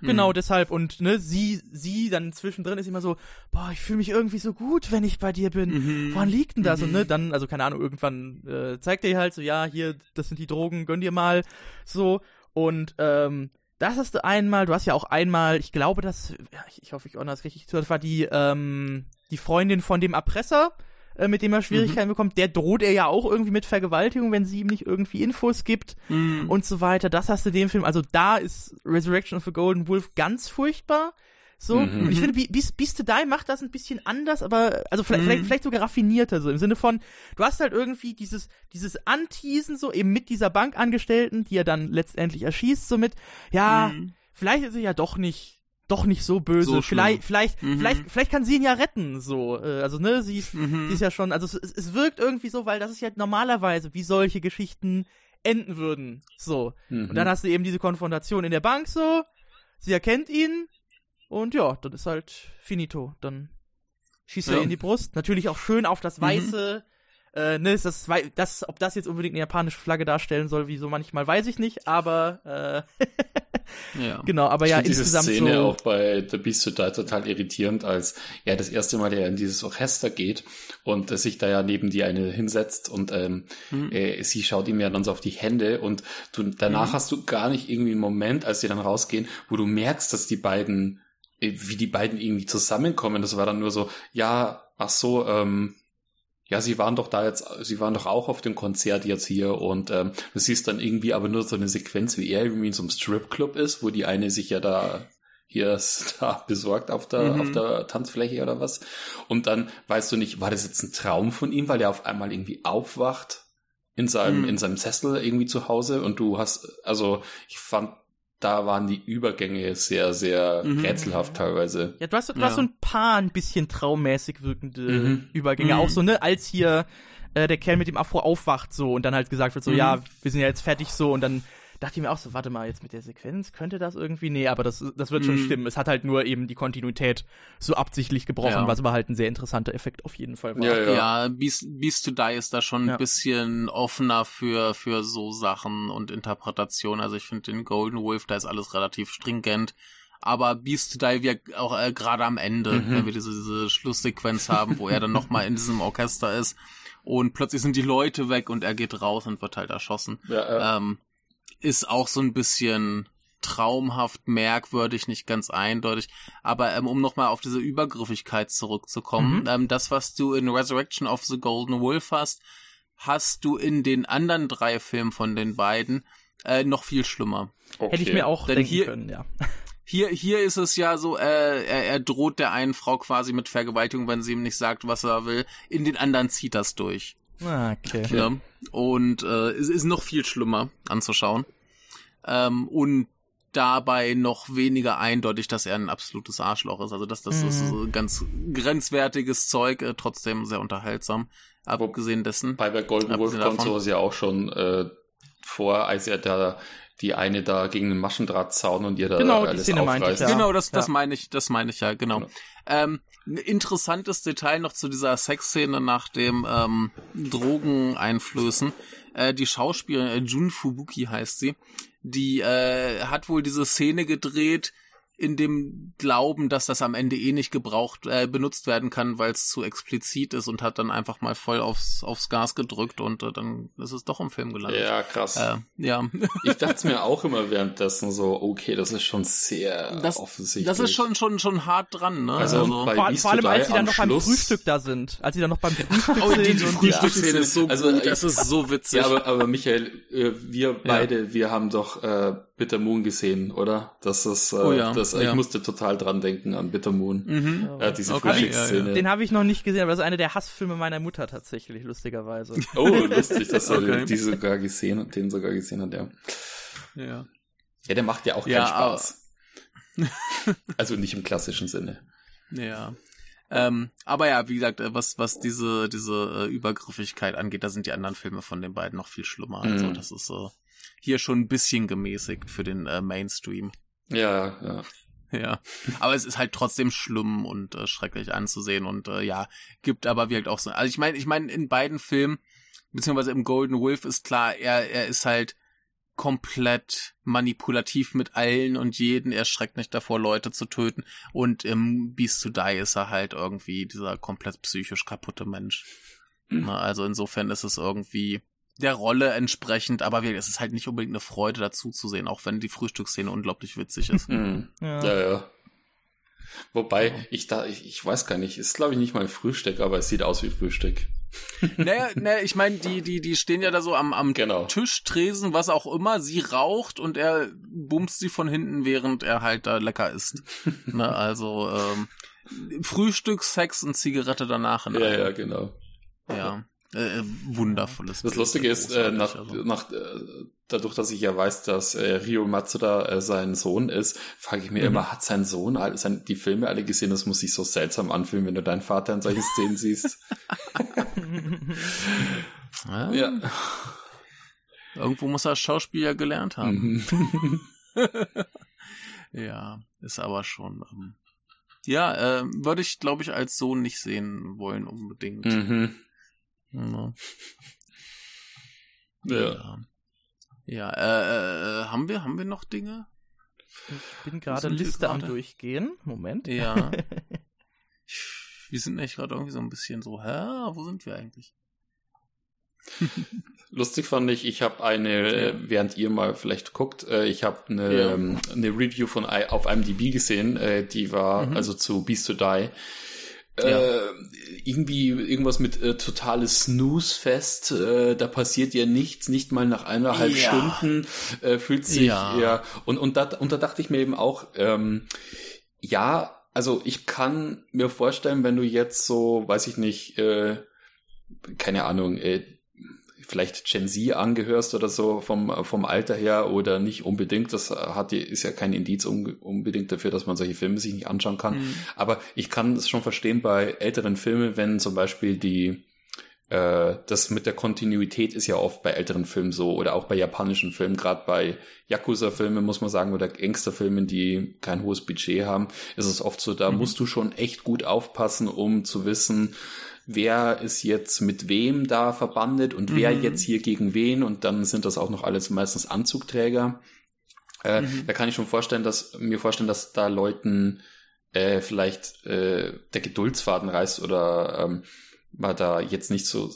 Speaker 1: Genau, mhm. deshalb. Und ne, sie, sie dann zwischendrin ist immer so, boah, ich fühle mich irgendwie so gut, wenn ich bei dir bin. Mhm. Woran liegt denn das? Mhm. Und ne, mhm. dann, also keine Ahnung, irgendwann äh, zeigt er ihr halt so, ja, hier, das sind die Drogen, gönn dir mal. So. Und ähm, das hast du einmal, du hast ja auch einmal, ich glaube, das, ja, ich, ich hoffe, ich ordne das richtig zu, das war die, ähm, die Freundin von dem Erpresser, äh, mit dem er Schwierigkeiten mhm. bekommt, der droht er ja auch irgendwie mit Vergewaltigung, wenn sie ihm nicht irgendwie Infos gibt mhm. und so weiter. Das hast du dem Film, also da ist Resurrection of the Golden Wolf ganz furchtbar. So, mhm. ich finde, Beast, Beast to Die macht das ein bisschen anders, aber, also vielleicht, mhm. vielleicht, vielleicht sogar raffinierter, so im Sinne von, du hast halt irgendwie dieses, dieses Anteasen, so eben mit dieser Bankangestellten, die er dann letztendlich erschießt, so mit, ja, mhm. vielleicht ist er ja doch nicht doch nicht so böse. So vielleicht, vielleicht, mhm. vielleicht, vielleicht kann sie ihn ja retten. So, äh, also ne, sie ist, mhm. sie ist ja schon. Also es, es wirkt irgendwie so, weil das ist ja normalerweise, wie solche Geschichten enden würden. So. Mhm. Und dann hast du eben diese Konfrontation in der Bank so. Sie erkennt ihn und ja, dann ist halt finito. Dann schießt er in die Brust. Natürlich auch schön auf das mhm. weiße. Äh, ne, ist das, das, ob das jetzt unbedingt eine japanische Flagge darstellen soll, wie so manchmal, weiß ich nicht, aber äh, ja. Genau, aber
Speaker 3: ich
Speaker 1: ja,
Speaker 3: diese
Speaker 1: insgesamt
Speaker 3: Szene
Speaker 1: so
Speaker 3: auch bei The Beast to Die total irritierend, als er das erste Mal ja in dieses Orchester geht und äh, sich da ja neben die eine hinsetzt und ähm, mhm. äh, sie schaut ihm ja dann so auf die Hände und du, danach mhm. hast du gar nicht irgendwie einen Moment, als sie dann rausgehen, wo du merkst, dass die beiden, äh, wie die beiden irgendwie zusammenkommen. Das war dann nur so, ja, ach so, ähm, ja, sie waren doch da jetzt, sie waren doch auch auf dem Konzert jetzt hier und ähm, du siehst dann irgendwie aber nur so eine Sequenz, wie er irgendwie in so einem Stripclub ist, wo die eine sich ja da hier ist da besorgt auf der, mhm. auf der Tanzfläche oder was. Und dann weißt du nicht, war das jetzt ein Traum von ihm, weil er auf einmal irgendwie aufwacht in seinem, mhm. in seinem Sessel irgendwie zu Hause und du hast, also ich fand da waren die Übergänge sehr, sehr mhm. rätselhaft teilweise.
Speaker 1: Ja, du hast, du ja. hast so ein paar ein bisschen traummäßig wirkende mhm. Übergänge. Mhm. Auch so, ne, als hier äh, der Kerl mit dem Afro aufwacht so und dann halt gesagt wird so, mhm. ja, wir sind ja jetzt fertig so und dann dachte ich mir auch so, warte mal, jetzt mit der Sequenz, könnte das irgendwie? Nee, aber das, das wird schon mm. stimmen. Es hat halt nur eben die Kontinuität so absichtlich gebrochen, ja. was aber halt ein sehr interessanter Effekt auf jeden Fall war.
Speaker 2: Ja, ja. ja Beast, Beast to Die ist da schon ja. ein bisschen offener für, für so Sachen und Interpretation. Also ich finde den Golden Wolf, da ist alles relativ stringent. Aber Beast to Die wirkt auch äh, gerade am Ende, mhm. wenn wir diese, diese Schlusssequenz haben, wo er dann nochmal in diesem Orchester ist und plötzlich sind die Leute weg und er geht raus und wird halt erschossen. Ja, ja. Ähm, ist auch so ein bisschen traumhaft, merkwürdig, nicht ganz eindeutig. Aber ähm, um nochmal auf diese Übergriffigkeit zurückzukommen, mhm. ähm, das, was du in Resurrection of the Golden Wolf hast, hast du in den anderen drei Filmen von den beiden äh, noch viel schlimmer.
Speaker 1: Okay. Hätte ich mir auch Denn denken
Speaker 2: hier,
Speaker 1: können, ja.
Speaker 2: Hier, hier ist es ja so, äh, er, er droht der einen Frau quasi mit Vergewaltigung, wenn sie ihm nicht sagt, was er will. In den anderen zieht das durch.
Speaker 1: Ah, okay.
Speaker 2: Ja. Und äh, es ist noch viel schlimmer anzuschauen. Ähm, und dabei noch weniger eindeutig, dass er ein absolutes Arschloch ist. Also das, das mhm. ist so ganz grenzwertiges Zeug, äh, trotzdem sehr unterhaltsam. Abgesehen dessen.
Speaker 3: Bei der Golden Wolf kommt sowas ja auch schon äh, vor, als er da die eine da gegen den Maschendrahtzaun und ihr da
Speaker 1: genau, alles die Szene aufreißt.
Speaker 2: Ich, ja. Genau, das, das ja. meine ich, das meine ich ja, genau. genau. Ähm, ein interessantes Detail noch zu dieser Sexszene nach dem ähm, Drogeneinflößen. Äh, die Schauspielerin äh, Jun Fubuki heißt sie die äh, hat wohl diese Szene gedreht, in dem Glauben, dass das am Ende eh nicht gebraucht, äh, benutzt werden kann, weil es zu explizit ist und hat dann einfach mal voll aufs, aufs Gas gedrückt und äh, dann ist es doch im Film gelandet.
Speaker 3: Ja, krass.
Speaker 2: Äh, ja.
Speaker 3: ich dachte mir auch immer währenddessen so, okay, das ist schon sehr
Speaker 2: das,
Speaker 3: offensichtlich.
Speaker 2: Das ist schon, schon, schon hart dran, ne?
Speaker 1: Also, also vor, vor, allem, als sie dann noch Schluss... beim Frühstück da sind. Als sie dann noch beim Frühstück
Speaker 2: oh, sind. Die, die Frühstücksszene ist so also, gut, das ist so witzig.
Speaker 3: Ja, aber, aber Michael, äh, wir beide, ja. wir haben doch äh, Bitter Moon gesehen, oder? Das ist, äh, oh ja, das, ja. ich musste total dran denken an Bitter Moon. Mhm. Äh, diese okay. Frühstücksszene.
Speaker 1: Den habe ich noch nicht gesehen, aber das ist einer der Hassfilme meiner Mutter tatsächlich, lustigerweise.
Speaker 3: Oh, lustig, dass er okay. die sogar gesehen hat, den sogar gesehen hat, ja.
Speaker 2: Ja.
Speaker 3: Ja, der macht ja auch keinen Spaß. also nicht im klassischen Sinne.
Speaker 2: Ja. Ähm, aber ja, wie gesagt, äh, was, was diese, diese äh, Übergriffigkeit angeht, da sind die anderen Filme von den beiden noch viel schlimmer. Also, mhm. das ist so. Äh, hier schon ein bisschen gemäßigt für den äh, Mainstream.
Speaker 3: Ja, ja.
Speaker 2: Ja, aber es ist halt trotzdem schlimm und äh, schrecklich anzusehen und äh, ja, gibt aber wie halt auch so. Also ich meine, ich meine in beiden Filmen beziehungsweise im Golden Wolf ist klar, er er ist halt komplett manipulativ mit allen und jeden. Er schreckt nicht davor, Leute zu töten. Und im Beast to Die ist er halt irgendwie dieser komplett psychisch kaputte Mensch. Mhm. Also insofern ist es irgendwie der Rolle entsprechend, aber es ist halt nicht unbedingt eine Freude dazu zu sehen, auch wenn die Frühstücksszene unglaublich witzig ist.
Speaker 3: Mhm. Ja. ja, ja. Wobei, ich da, ich, ich weiß gar nicht, ist glaube ich nicht mal Frühstück, aber es sieht aus wie Frühstück.
Speaker 2: naja, naja, ich meine, die, die, die stehen ja da so am, am
Speaker 3: genau.
Speaker 2: Tisch, Tresen, was auch immer, sie raucht und er bumst sie von hinten, während er halt da lecker isst. ne, also, ähm, Frühstück, Sex und Zigarette danach.
Speaker 3: ja, ja, genau.
Speaker 2: Ja. Äh, wundervolles.
Speaker 3: Das Lustige ist, äh, nach, also. nach, äh, dadurch, dass ich ja weiß, dass äh, Rio Matsuda äh, sein Sohn ist, frage ich mir mhm. immer, hat sein Sohn all, sein, die Filme alle gesehen? Das muss sich so seltsam anfühlen, wenn du deinen Vater in solchen Szenen siehst.
Speaker 2: ja. ja. Irgendwo muss er Schauspieler gelernt haben. Mhm. ja, ist aber schon. Ähm, ja, äh, würde ich, glaube ich, als Sohn nicht sehen wollen unbedingt.
Speaker 3: Mhm.
Speaker 2: Ja.
Speaker 3: ja.
Speaker 2: Ja, äh, äh, haben wir, haben wir noch Dinge?
Speaker 1: Ich bin gerade Liste am durchgehen. Moment.
Speaker 2: Ja. wir sind echt gerade irgendwie so ein bisschen so, hä, wo sind wir eigentlich?
Speaker 3: Lustig fand ich, ich habe eine, ja. während ihr mal vielleicht guckt, äh, ich habe eine, ja. Ähm, eine Review von auf IMDb gesehen, äh, die war mhm. also zu Beast to Die. Ja. Äh, irgendwie irgendwas mit äh, totales Snooze-Fest, äh, da passiert ja nichts, nicht mal nach eineinhalb ja. Stunden äh, fühlt sich ja, ja und und da, und da dachte ich mir eben auch, ähm, ja, also ich kann mir vorstellen, wenn du jetzt so, weiß ich nicht, äh, keine Ahnung, äh, vielleicht Gen Z angehörst oder so vom, vom Alter her oder nicht unbedingt. Das hat, ist ja kein Indiz unbedingt dafür, dass man solche Filme sich nicht anschauen kann. Mhm. Aber ich kann es schon verstehen bei älteren Filmen, wenn zum Beispiel die, äh, das mit der Kontinuität ist ja oft bei älteren Filmen so oder auch bei japanischen Filmen, gerade bei Yakuza-Filmen muss man sagen oder Gangster-Filmen, die kein hohes Budget haben, ist es oft so, da mhm. musst du schon echt gut aufpassen, um zu wissen, wer ist jetzt mit wem da verbandet und mhm. wer jetzt hier gegen wen und dann sind das auch noch alles meistens Anzugträger. Äh, mhm. Da kann ich schon vorstellen, dass mir vorstellen, dass da Leuten äh, vielleicht äh, der Geduldsfaden reißt oder ähm, man da jetzt nicht so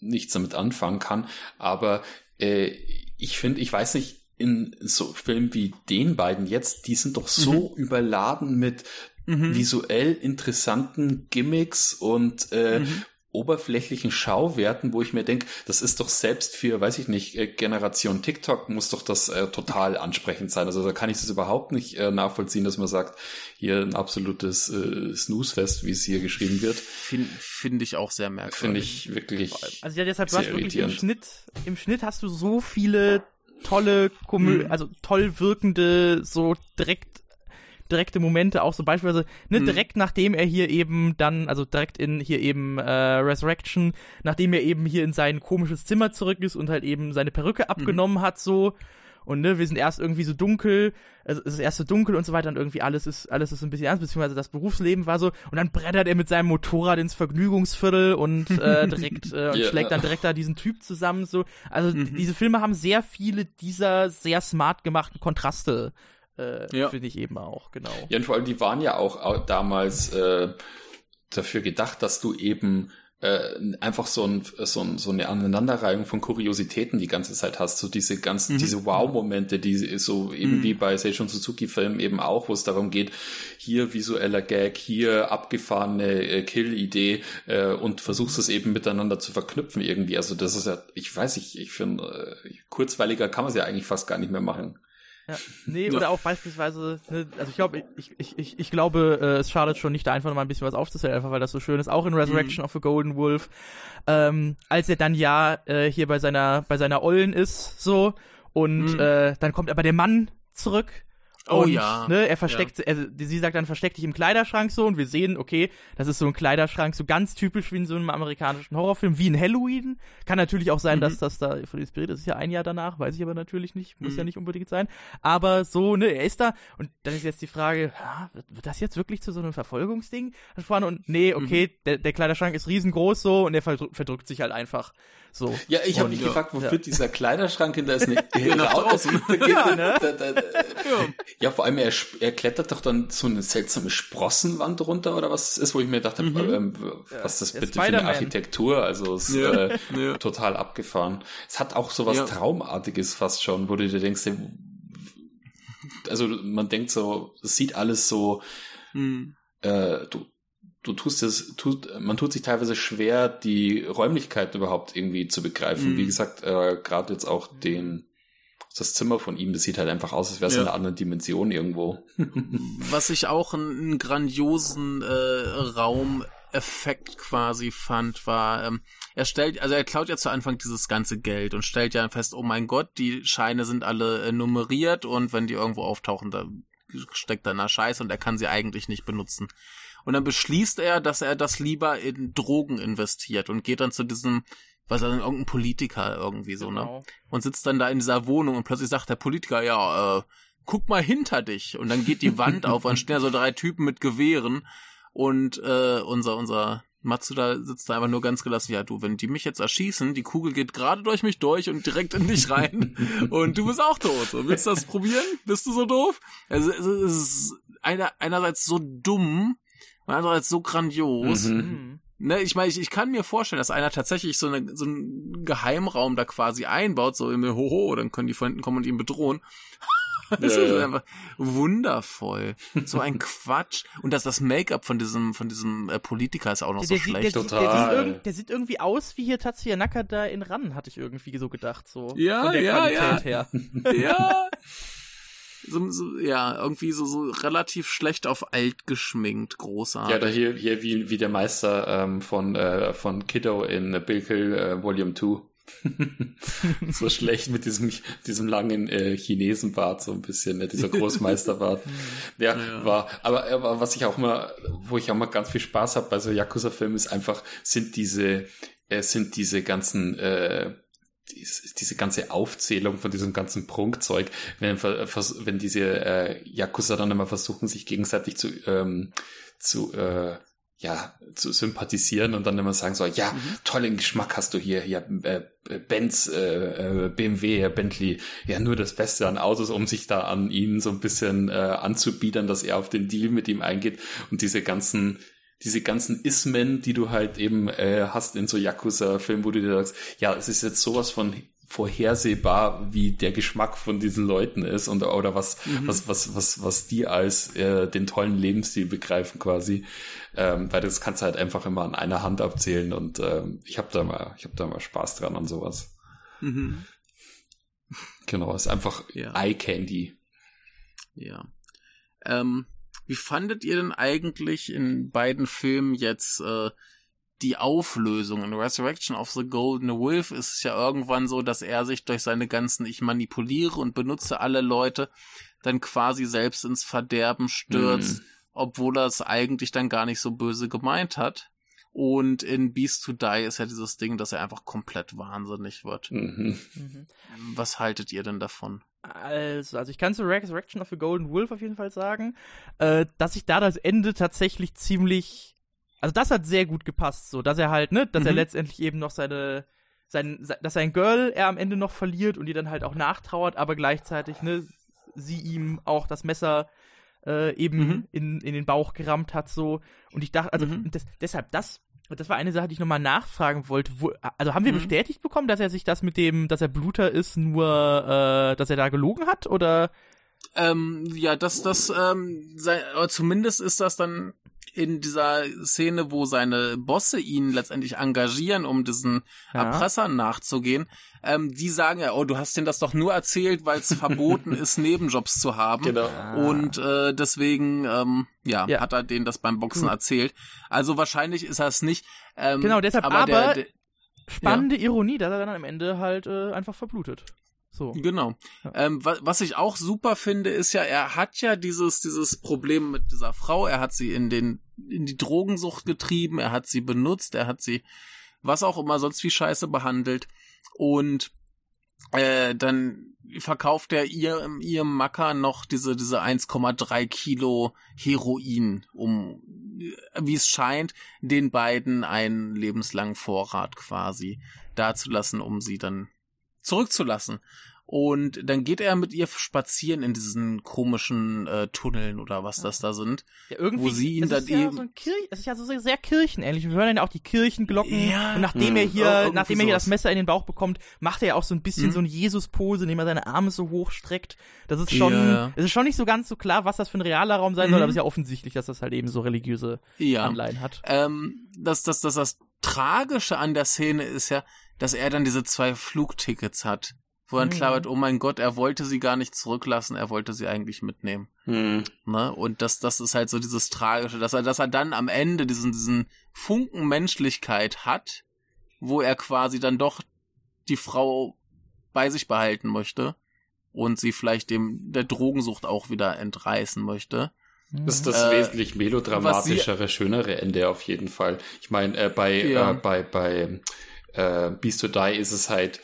Speaker 3: nichts damit anfangen kann. Aber äh, ich finde, ich weiß nicht, in so Filmen wie den beiden jetzt, die sind doch so mhm. überladen mit mhm. visuell interessanten Gimmicks und äh, mhm. oberflächlichen Schauwerten, wo ich mir denke, das ist doch selbst für, weiß ich nicht, äh, Generation TikTok muss doch das äh, total ansprechend sein. Also da kann ich das überhaupt nicht äh, nachvollziehen, dass man sagt, hier ein absolutes äh, Snoozefest, wie es hier geschrieben wird.
Speaker 2: Finde find ich auch sehr merkwürdig.
Speaker 3: Finde ich wirklich.
Speaker 1: Also ja, deshalb du hast wirklich im Schnitt, im Schnitt hast du so viele tolle, Komö mhm. also toll wirkende, so direkt direkte Momente, auch so beispielsweise, ne, mhm. direkt nachdem er hier eben dann, also direkt in hier eben äh, Resurrection, nachdem er eben hier in sein komisches Zimmer zurück ist und halt eben seine Perücke mhm. abgenommen mhm. hat, so, und ne, wir sind erst irgendwie so dunkel, also es ist erst so dunkel und so weiter und irgendwie alles ist, alles ist ein bisschen ernst, beziehungsweise das Berufsleben war so und dann brettert er mit seinem Motorrad ins Vergnügungsviertel und äh, direkt äh, und yeah. schlägt dann direkt da diesen Typ zusammen so. Also mhm. diese Filme haben sehr viele dieser sehr smart gemachten Kontraste äh, ja. finde ich eben auch, genau.
Speaker 3: Ja, und vor allem, die waren ja auch damals äh, dafür gedacht, dass du eben äh, einfach so, ein, so, ein, so eine Aneinanderreihung von Kuriositäten die ganze Zeit hast, so diese ganzen, mhm. diese Wow-Momente, die so eben mhm. wie bei Seishun Suzuki-Filmen eben auch, wo es darum geht, hier visueller Gag, hier abgefahrene äh, Kill-Idee äh, und versuchst es eben miteinander zu verknüpfen irgendwie. Also das ist ja, ich weiß nicht, ich finde, äh, kurzweiliger kann man es ja eigentlich fast gar nicht mehr machen.
Speaker 1: Ja. Nee, oder auch beispielsweise, ne, also ich glaube, ich, ich, ich, ich glaube, äh, es schadet schon nicht, da einfach noch mal ein bisschen was aufzuzählen, einfach weil das so schön ist, auch in Resurrection mhm. of a Golden Wolf, ähm, als er dann ja äh, hier bei seiner, bei seiner Ollen ist, so, und mhm. äh, dann kommt aber der Mann zurück Oh und, ja. Ne, er versteckt, ja. also, sie sagt dann, versteck dich im Kleiderschrank so und wir sehen, okay, das ist so ein Kleiderschrank, so ganz typisch wie in so einem amerikanischen Horrorfilm, wie in Halloween. Kann natürlich auch sein, mhm. dass das da von inspiriert ist, ist ja ein Jahr danach, weiß ich aber natürlich nicht, muss mhm. ja nicht unbedingt sein. Aber so, ne, er ist da und dann ist jetzt die Frage, ja, wird, das jetzt wirklich zu so einem Verfolgungsding? Und nee, okay, mhm. der, der Kleiderschrank ist riesengroß so und er verdrückt sich halt einfach. So.
Speaker 3: Ja, ich habe mich ja. gefragt, wofür ja. dieser Kleiderschrank hin, da ist eine draußen. ja, ne? da, da, da, ja. Ja, vor allem er, er klettert doch dann so eine seltsame Sprossenwand runter oder was ist, wo ich mir dachte, mhm. ähm, was ist das bitte für eine Architektur? Also es ist äh, total abgefahren. Es hat auch so was Traumartiges fast schon, wo du dir denkst, also man denkt so, es sieht alles so, mhm. äh, du, du tust es, tut, man tut sich teilweise schwer, die Räumlichkeit überhaupt irgendwie zu begreifen. Mhm. Wie gesagt, äh, gerade jetzt auch den, das Zimmer von ihm, das sieht halt einfach aus, als wäre es ja. in einer anderen Dimension irgendwo.
Speaker 2: Was ich auch einen, grandiosen äh, Raumeffekt quasi fand, war, ähm, er stellt, also er klaut ja zu Anfang dieses ganze Geld und stellt ja fest, oh mein Gott, die Scheine sind alle äh, nummeriert und wenn die irgendwo auftauchen, da steckt da einer Scheiße und er kann sie eigentlich nicht benutzen. Und dann beschließt er, dass er das lieber in Drogen investiert und geht dann zu diesem, was er dann irgendein Politiker irgendwie so, ne? genau. ne? Und sitzt dann da in dieser Wohnung und plötzlich sagt der Politiker, ja, äh, guck mal hinter dich. Und dann geht die Wand auf und stehen da so drei Typen mit Gewehren und äh, unser, unser Matsuda sitzt da einfach nur ganz gelassen, ja du, wenn die mich jetzt erschießen, die Kugel geht gerade durch mich durch und direkt in dich rein und du bist auch tot. So, willst du das probieren? Bist du so doof? Also es ist einer, einerseits so dumm und andererseits so grandios.
Speaker 3: Mhm.
Speaker 2: Ne, ich meine, ich, ich kann mir vorstellen, dass einer tatsächlich so, eine, so einen Geheimraum da quasi einbaut, so im Hoho, dann können die von hinten kommen und ihn bedrohen. Das
Speaker 3: Ja,
Speaker 2: ist
Speaker 3: ja.
Speaker 2: einfach wundervoll. So ein Quatsch. Und dass das Make-up von diesem, von diesem äh, Politiker ist auch noch
Speaker 1: Der,
Speaker 2: so
Speaker 1: der, sieht- der,
Speaker 2: schlecht.
Speaker 1: sieht- der,
Speaker 3: Total.
Speaker 1: sieht irgend, der sieht irgendwie aus wie hier Tatsuya Nakada in Ran, hatte ich irgendwie so gedacht. So.
Speaker 2: Ja,
Speaker 1: Von der
Speaker 2: ja,
Speaker 1: Qualität her.
Speaker 2: ja. So, so, ja, irgendwie so, so relativ schlecht auf alt geschminkt, großartig.
Speaker 3: Ja, da hier, hier wie, wie der Meister ähm, von, äh, von Kiddo in Bill Kill äh, Volume 2. so schlecht mit diesem, diesem langen äh, Chinesenbart, so ein bisschen, ne? dieser Großmeisterbart. ja,
Speaker 2: Ja.
Speaker 3: war, aber, aber was ich auch mal, wo ich auch mal ganz viel Spaß habe bei so Yakuza-Filmen, ist einfach, sind diese, äh, sind diese ganzen, äh, diese ganze Aufzählung von diesem ganzen Prunkzeug, wenn, wenn diese äh, Yakuza dann immer versuchen, sich gegenseitig zu, ähm, zu äh, ja, zu sympathisieren und dann immer sagen so, ja, tollen Geschmack hast du hier, hier äh, Benz, äh, äh, BMW, Bentley, ja, nur das Beste an Autos, um sich da an ihn so ein bisschen äh, anzubiedern, dass er auf den Deal mit ihm eingeht. Und diese ganzen diese ganzen Ismen, die du halt eben äh, hast in so Yakuza-Filmen, wo du dir sagst, ja, es ist jetzt sowas von vorhersehbar, wie der Geschmack von diesen Leuten ist und oder was was was was was die als äh, den tollen Lebensstil begreifen quasi, ähm, weil das kannst du halt einfach immer an einer Hand abzählen und ähm, ich habe da mal ich habe da mal Spaß dran an sowas.
Speaker 2: Mhm.
Speaker 3: Genau, ist einfach
Speaker 2: Ja.
Speaker 3: Eye Candy.
Speaker 2: Ja. Ähm, wie fandet ihr denn eigentlich in beiden Filmen jetzt äh, die Auflösung? In Resurrection of the Golden Wolf ist es ja irgendwann so, dass er sich durch seine ganzen Ich manipuliere und benutze alle Leute dann quasi selbst ins Verderben stürzt, obwohl er es eigentlich dann gar nicht so böse gemeint hat. Und in Beast to Die ist ja dieses Ding, dass er einfach komplett wahnsinnig wird.
Speaker 3: Mhm.
Speaker 1: Mhm.
Speaker 2: Was haltet ihr denn davon?
Speaker 1: Also, also ich kann zu Resurrection of the Golden Wolf auf jeden Fall sagen, äh, dass ich da das Ende tatsächlich ziemlich, also das hat sehr gut gepasst, so, dass er halt, ne, dass er
Speaker 2: Mhm.
Speaker 1: letztendlich eben noch seine, sein, se- dass sein Girl er am Ende noch verliert und ihr dann halt auch nachtrauert, aber gleichzeitig, ne, sie ihm auch das Messer äh, eben
Speaker 2: Mhm.
Speaker 1: in, in den Bauch gerammt hat, so. Und ich dachte, also
Speaker 2: Mhm.
Speaker 1: das, deshalb, das, das war eine Sache, die ich nochmal nachfragen wollte. Wo, also haben wir
Speaker 2: Mhm.
Speaker 1: bestätigt bekommen, dass er sich das mit dem, dass er Bluter ist, nur, äh, dass er da gelogen hat? Oder?
Speaker 2: Ähm, ja, das, das, ähm, sei, zumindest ist das dann in dieser Szene, wo seine Bosse ihn letztendlich engagieren, um diesen
Speaker 1: Ja.
Speaker 2: Erpressern nachzugehen, ähm, die sagen ja, oh, du hast denen das doch nur erzählt, weil es verboten ist, Nebenjobs zu haben.
Speaker 3: Genau.
Speaker 2: Und äh, deswegen, ähm, ja,
Speaker 1: Ja.
Speaker 2: hat er denen das beim Boxen
Speaker 1: Gut.
Speaker 2: erzählt. Also wahrscheinlich ist er es nicht. Ähm,
Speaker 1: Genau, deshalb
Speaker 2: aber,
Speaker 1: aber-
Speaker 2: der, der,
Speaker 1: Spannende Ironie, dass er dann am Ende halt äh, einfach verblutet. So.
Speaker 2: Genau.
Speaker 1: Ja.
Speaker 2: Ähm, wa was ich auch super finde, ist ja, er hat ja dieses, dieses Problem mit dieser Frau. Er hat sie in den, in die Drogensucht getrieben, er hat sie benutzt, er hat sie, was auch immer, sonst wie Scheiße behandelt. Und äh, dann verkauft er ihr, ihrem Macker noch diese, diese 1,3 Kilo Heroin, um, wie es scheint, den beiden einen lebenslangen Vorrat quasi dazulassen, um sie dann zurückzulassen. Und dann geht er mit ihr spazieren in diesen komischen äh, Tunneln oder was das da sind.
Speaker 1: Ja, irgendwie,
Speaker 2: Wo sie ihn
Speaker 1: es
Speaker 2: dann
Speaker 1: ist ja
Speaker 2: eben-
Speaker 1: so ein Kirch, es ist ja so sehr, sehr kirchenähnlich. Wir hören dann ja auch die Kirchenglocken.
Speaker 2: Ja.
Speaker 1: Und nachdem
Speaker 3: Hm.
Speaker 1: er
Speaker 2: Ir-
Speaker 1: hier, nachdem er hier das. Messer in den Bauch bekommt, macht er ja auch so ein bisschen
Speaker 2: Mhm.
Speaker 1: so eine Jesus-Pose, indem er seine Arme so hochstreckt. Das ist schon,
Speaker 2: Ja.
Speaker 1: es ist schon nicht so ganz so klar, was das für ein realer Raum sein soll,
Speaker 2: Mhm.
Speaker 1: aber es ist ja offensichtlich, dass das halt eben so religiöse
Speaker 2: Ja.
Speaker 1: Anleihen hat.
Speaker 2: Ähm, das, das, das, das Tragische an der Szene ist ja, dass er dann diese zwei Flugtickets hat. Wo dann
Speaker 1: Mhm.
Speaker 2: klar wird, oh mein Gott, er wollte sie gar nicht zurücklassen, er wollte sie eigentlich mitnehmen.
Speaker 3: Hm.
Speaker 2: Ne? Und das, das ist halt so dieses Tragische, dass er, dass er dann am Ende diesen, diesen Funken Menschlichkeit hat, wo er quasi dann doch die Frau bei sich behalten möchte und sie vielleicht dem der Drogensucht auch wieder entreißen möchte.
Speaker 3: Das ist das
Speaker 2: Äh,
Speaker 3: wesentlich melodramatischere, schönere Ende auf jeden Fall. Ich meine, äh, bei,
Speaker 2: Ja.
Speaker 3: äh, bei, bei äh, Beast to Die ist es halt,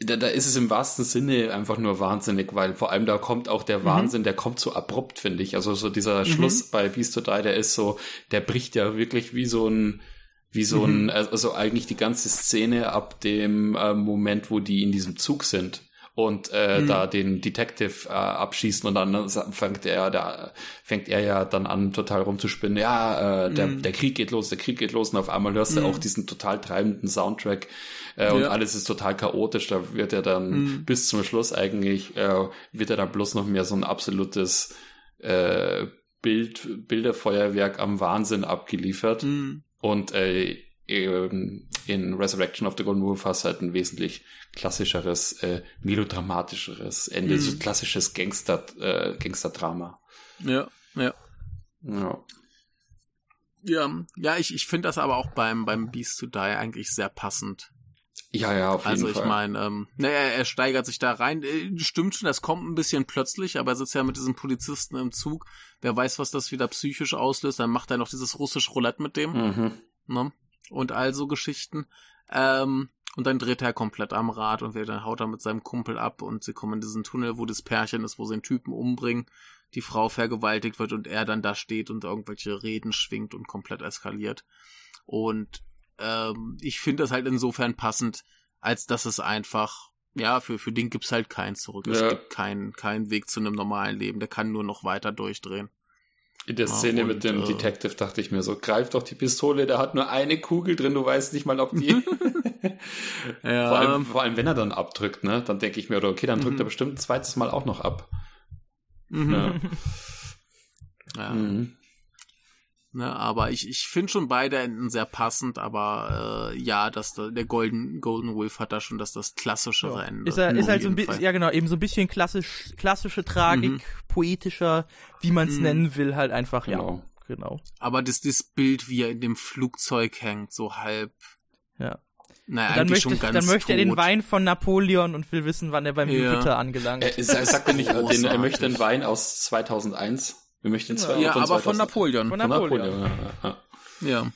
Speaker 3: da, da ist es im wahrsten Sinne einfach nur wahnsinnig, weil vor allem da kommt auch der Wahnsinn, mhm. der kommt so abrupt, finde ich. Also so dieser mhm. Schluss bei Beast to Die, der ist so, der bricht ja wirklich wie so ein, wie so ein, mhm. also eigentlich die ganze Szene ab dem äh, Moment, wo die in diesem Zug sind und äh, mhm. da den Detective äh, abschießen und dann fängt er da fängt er ja dann an total rumzuspinnen ja äh, der, mhm. der Krieg geht los der Krieg geht los und auf einmal hörst du mhm. auch diesen total treibenden Soundtrack äh, und alles ist total chaotisch da wird er dann mhm. bis zum Schluss eigentlich äh, wird er dann bloß noch mehr so ein absolutes äh, Bild Bilderfeuerwerk am Wahnsinn abgeliefert mhm. und äh, ähm, in Resurrection of the Golden Wolf hast halt ein wesentlich klassischeres, äh, melodramatischeres Ende, mhm. so klassisches Gangster, äh, Gangsterdrama.
Speaker 2: Ja, ja. Ja. Ja, ja ich, ich finde das aber auch beim, beim Beast to Die eigentlich sehr passend.
Speaker 3: Ja, ja, auf jeden
Speaker 2: also, Fall. Also ich meine, ähm, naja, er steigert sich da rein. Äh, stimmt schon, das kommt ein bisschen plötzlich, aber er sitzt ja mit diesem Polizisten im Zug. Wer weiß, was das wieder psychisch auslöst. Dann macht er noch dieses russische Roulette mit dem. Mhm. Ne? Und all so Geschichten. Ähm, und dann dreht er komplett am Rad und dann haut er mit seinem Kumpel ab und sie kommen in diesen Tunnel, wo das Pärchen ist, wo sie den Typen umbringen, die Frau vergewaltigt wird und er dann da steht und irgendwelche Reden schwingt und komplett eskaliert. Und ähm, ich finde das halt insofern passend, als dass es einfach, ja, für, für den gibt's halt keinen zurück. Ja. Es gibt keinen keinen Weg zu einem normalen Leben. Der kann nur noch weiter durchdrehen.
Speaker 3: In der Szene und, mit dem äh, Detective dachte ich mir so, greif doch die Pistole, der hat nur eine Kugel drin, du weißt nicht mal, ob die. ja. vor, allem, vor allem, wenn er dann abdrückt, ne? Dann denke ich mir, okay, dann drückt mhm. er bestimmt ein zweites Mal auch noch ab. Mhm. Ja.
Speaker 2: ja. Mhm. Ne, aber ich, ich finde schon beide Enden sehr passend, aber äh, ja, dass da, der Golden, Golden Wolf hat da schon das, das klassischere ja. Ende.
Speaker 1: Ist er ist halt so ein bisschen, ja genau, eben so ein bisschen klassisch, klassische Tragik, mhm. poetischer, wie man es mhm. nennen will, halt einfach, genau. ja. Genau.
Speaker 2: Aber das, das Bild, wie er in dem Flugzeug hängt, so halb.
Speaker 1: Ja. Naja, dann möchte, dann möchte er den Wein von Napoleon und will wissen, wann er beim ja. Jupiter angelangt.
Speaker 3: Er, er sagt er nicht, den, er möchte einen Wein aus 2001. Wir möchten
Speaker 2: zwei Ja, aber von Napoleon.
Speaker 1: Von Napoleon. Von
Speaker 2: Napoleon. Ja. ja.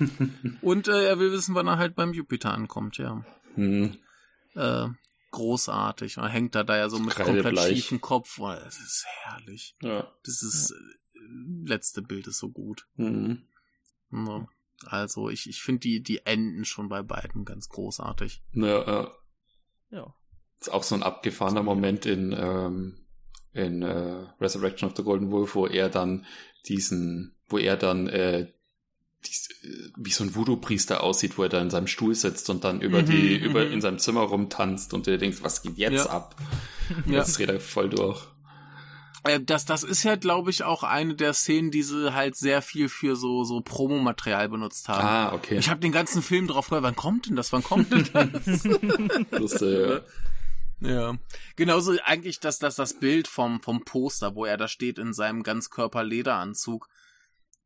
Speaker 2: Und äh, er will wissen, wann er halt beim Jupiter ankommt, ja. Hm. Äh, großartig. Er hängt da da ja so mit komplett schiefem Kopf. Oh, das ist herrlich. Ja. Das ist. Äh, letzte Bild ist so gut. Mhm. Ja. Also ich, ich finde die, die Enden schon bei beiden ganz großartig.
Speaker 3: Ja, ja. ja. Ist auch so ein abgefahrener Moment in ähm, in äh, Resurrection of the Golden Wolf, wo er dann diesen, wo er dann äh, dies, äh, wie so ein Voodoo-Priester aussieht, wo er da in seinem Stuhl sitzt und dann über mhm, die, mhm. über in seinem Zimmer rumtanzt und du denkst, was geht jetzt ja. ab? Ja. Jetzt dreht er voll durch.
Speaker 2: Äh, das, das ist ja, glaube ich, auch eine der Szenen, die sie halt sehr viel für so, so Promomaterial benutzt haben.
Speaker 3: Ah, okay.
Speaker 2: Ich habe den ganzen Film drauf gehört, wann kommt denn das, wann kommt denn das? Lustig, ja. Ja. Genauso eigentlich dass das, das Bild vom, vom Poster, wo er da steht in seinem Ganzkörper-Lederanzug.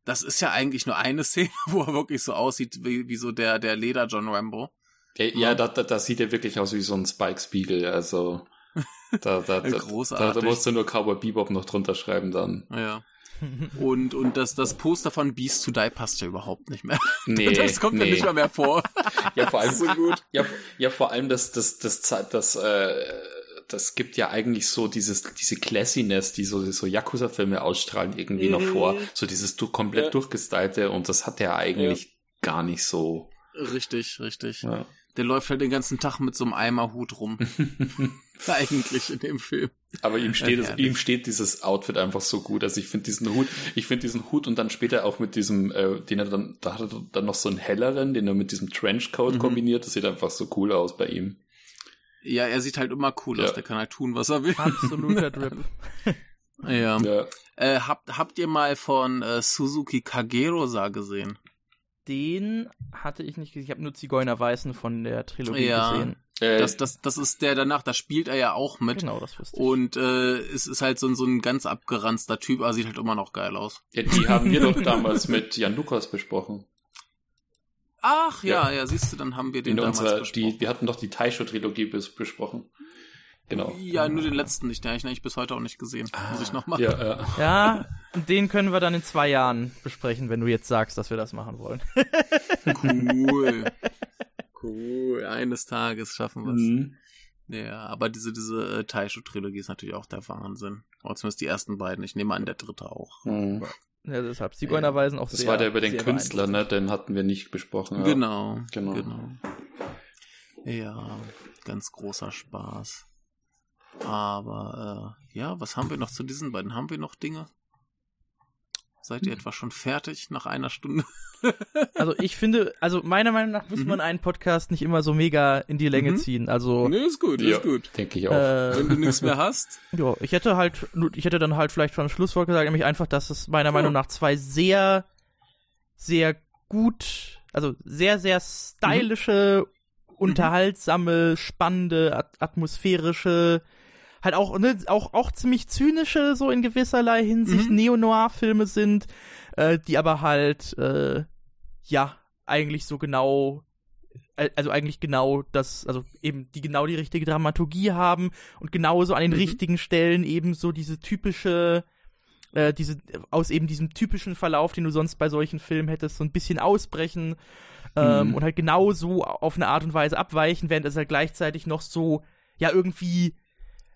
Speaker 2: Das ist ja eigentlich nur eine Szene, wo er wirklich so aussieht wie, wie so der, der Leder-John Rambo.
Speaker 3: Ja, ja, da, da, da sieht er wirklich aus wie so ein Spike-Spiegel, also. Da, da, da, da, da musst du nur Cowboy Bebop noch drunter schreiben dann.
Speaker 2: Ja. Und, und das, das Poster von Beast to Die passt ja überhaupt nicht mehr. Nee, das kommt nee. ja nicht mal mehr vor.
Speaker 3: ja, vor allem so gut. Ja, ja, vor allem das, das, das, das, das, äh, das gibt ja eigentlich so dieses, diese Classiness, die so, so Yakuza-Filme ausstrahlen, irgendwie mhm. noch vor. So dieses du komplett ja. durchgestylte und das hat er eigentlich ja. gar nicht so.
Speaker 2: Richtig, richtig. Ja. Der läuft halt den ganzen Tag mit so einem Eimerhut rum. Eigentlich in dem Film.
Speaker 3: Aber ihm steht, es, ihm steht dieses Outfit einfach so gut. Also ich finde diesen Hut, ich finde diesen Hut und dann später auch mit diesem, äh, den er dann, da hat er dann noch so einen helleren, den er mit diesem Trenchcoat mhm. kombiniert. Das sieht einfach so cool aus bei ihm.
Speaker 2: Ja, er sieht halt immer cool ja. aus. Der kann halt tun, was er will.
Speaker 1: Absoluter Drip.
Speaker 2: ja. ja. Äh, habt, habt ihr mal von äh, Suzuki Kagerosa gesehen?
Speaker 1: Den hatte ich nicht gesehen. Ich habe nur Zigeuner Weißen von der Trilogie ja. gesehen.
Speaker 2: Äh, das, das, das ist der danach, da spielt er ja auch mit.
Speaker 1: Genau, das wusste
Speaker 2: ich. Und äh, es ist halt so, so ein ganz abgeranzter Typ, aber sieht halt immer noch geil aus.
Speaker 3: Ja, die haben wir doch damals mit Jan Lukas besprochen.
Speaker 2: Ach ja, ja, ja, siehst du, dann haben wir den In damals unserer,
Speaker 3: besprochen. Die, wir hatten doch die Taisho-Trilogie besprochen. Genau.
Speaker 2: Ja, nur den letzten nicht. Den habe ich nämlich bis heute auch nicht gesehen. Ah, Muss ich noch machen.
Speaker 1: Ja, ja. ja, den können wir dann in zwei Jahren besprechen, wenn du jetzt sagst, dass wir das machen wollen.
Speaker 2: cool. Cool. Eines Tages schaffen wir es. Mhm. Ja, aber diese, diese äh, Taisho-Trilogie ist natürlich auch der Wahnsinn. Oder zumindest die ersten beiden. Ich nehme an, der dritte auch.
Speaker 3: Hm.
Speaker 1: Ja, deshalb. Zigeunerweisen auch
Speaker 3: Das
Speaker 1: sehr.
Speaker 3: war der über den Künstler, ne? Den hatten wir nicht besprochen. ja.
Speaker 2: Genau,
Speaker 3: Genau.
Speaker 2: genau. Ja, ganz großer Spaß. Aber äh, ja, was haben wir noch zu diesen beiden? Haben wir noch Dinge? Seid ihr etwa schon fertig nach einer Stunde?
Speaker 1: Also ich finde, also meiner Meinung nach muss
Speaker 2: Mhm.
Speaker 1: man einen Podcast nicht immer so mega in die Länge
Speaker 2: Mhm.
Speaker 1: ziehen. Also
Speaker 2: ist gut,
Speaker 3: Ja, denke ich auch.
Speaker 1: äh,
Speaker 2: Wenn du nichts mehr hast.
Speaker 1: ja, ich hätte halt, ich hätte dann halt vielleicht schon ein Schlusswort gesagt, nämlich einfach, dass es meiner Meinung nach zwei sehr, sehr gut, also sehr, sehr stylische, unterhaltsame, spannende, at atmosphärische, halt auch, ne, auch, auch ziemlich zynische, so in gewisserlei Hinsicht,
Speaker 2: Mhm.
Speaker 1: Neo-Noir-Filme sind, äh, die aber halt, äh, ja, eigentlich so genau, äh, also eigentlich genau das, also eben die genau die richtige Dramaturgie haben und genauso an den
Speaker 2: Mhm.
Speaker 1: richtigen Stellen eben so diese typische, äh, diese, aus eben diesem typischen Verlauf, den du sonst bei solchen Filmen hättest, so ein bisschen ausbrechen ähm,
Speaker 3: Mhm.
Speaker 1: und halt genauso auf eine Art und Weise abweichen, während es halt gleichzeitig noch so, ja, irgendwie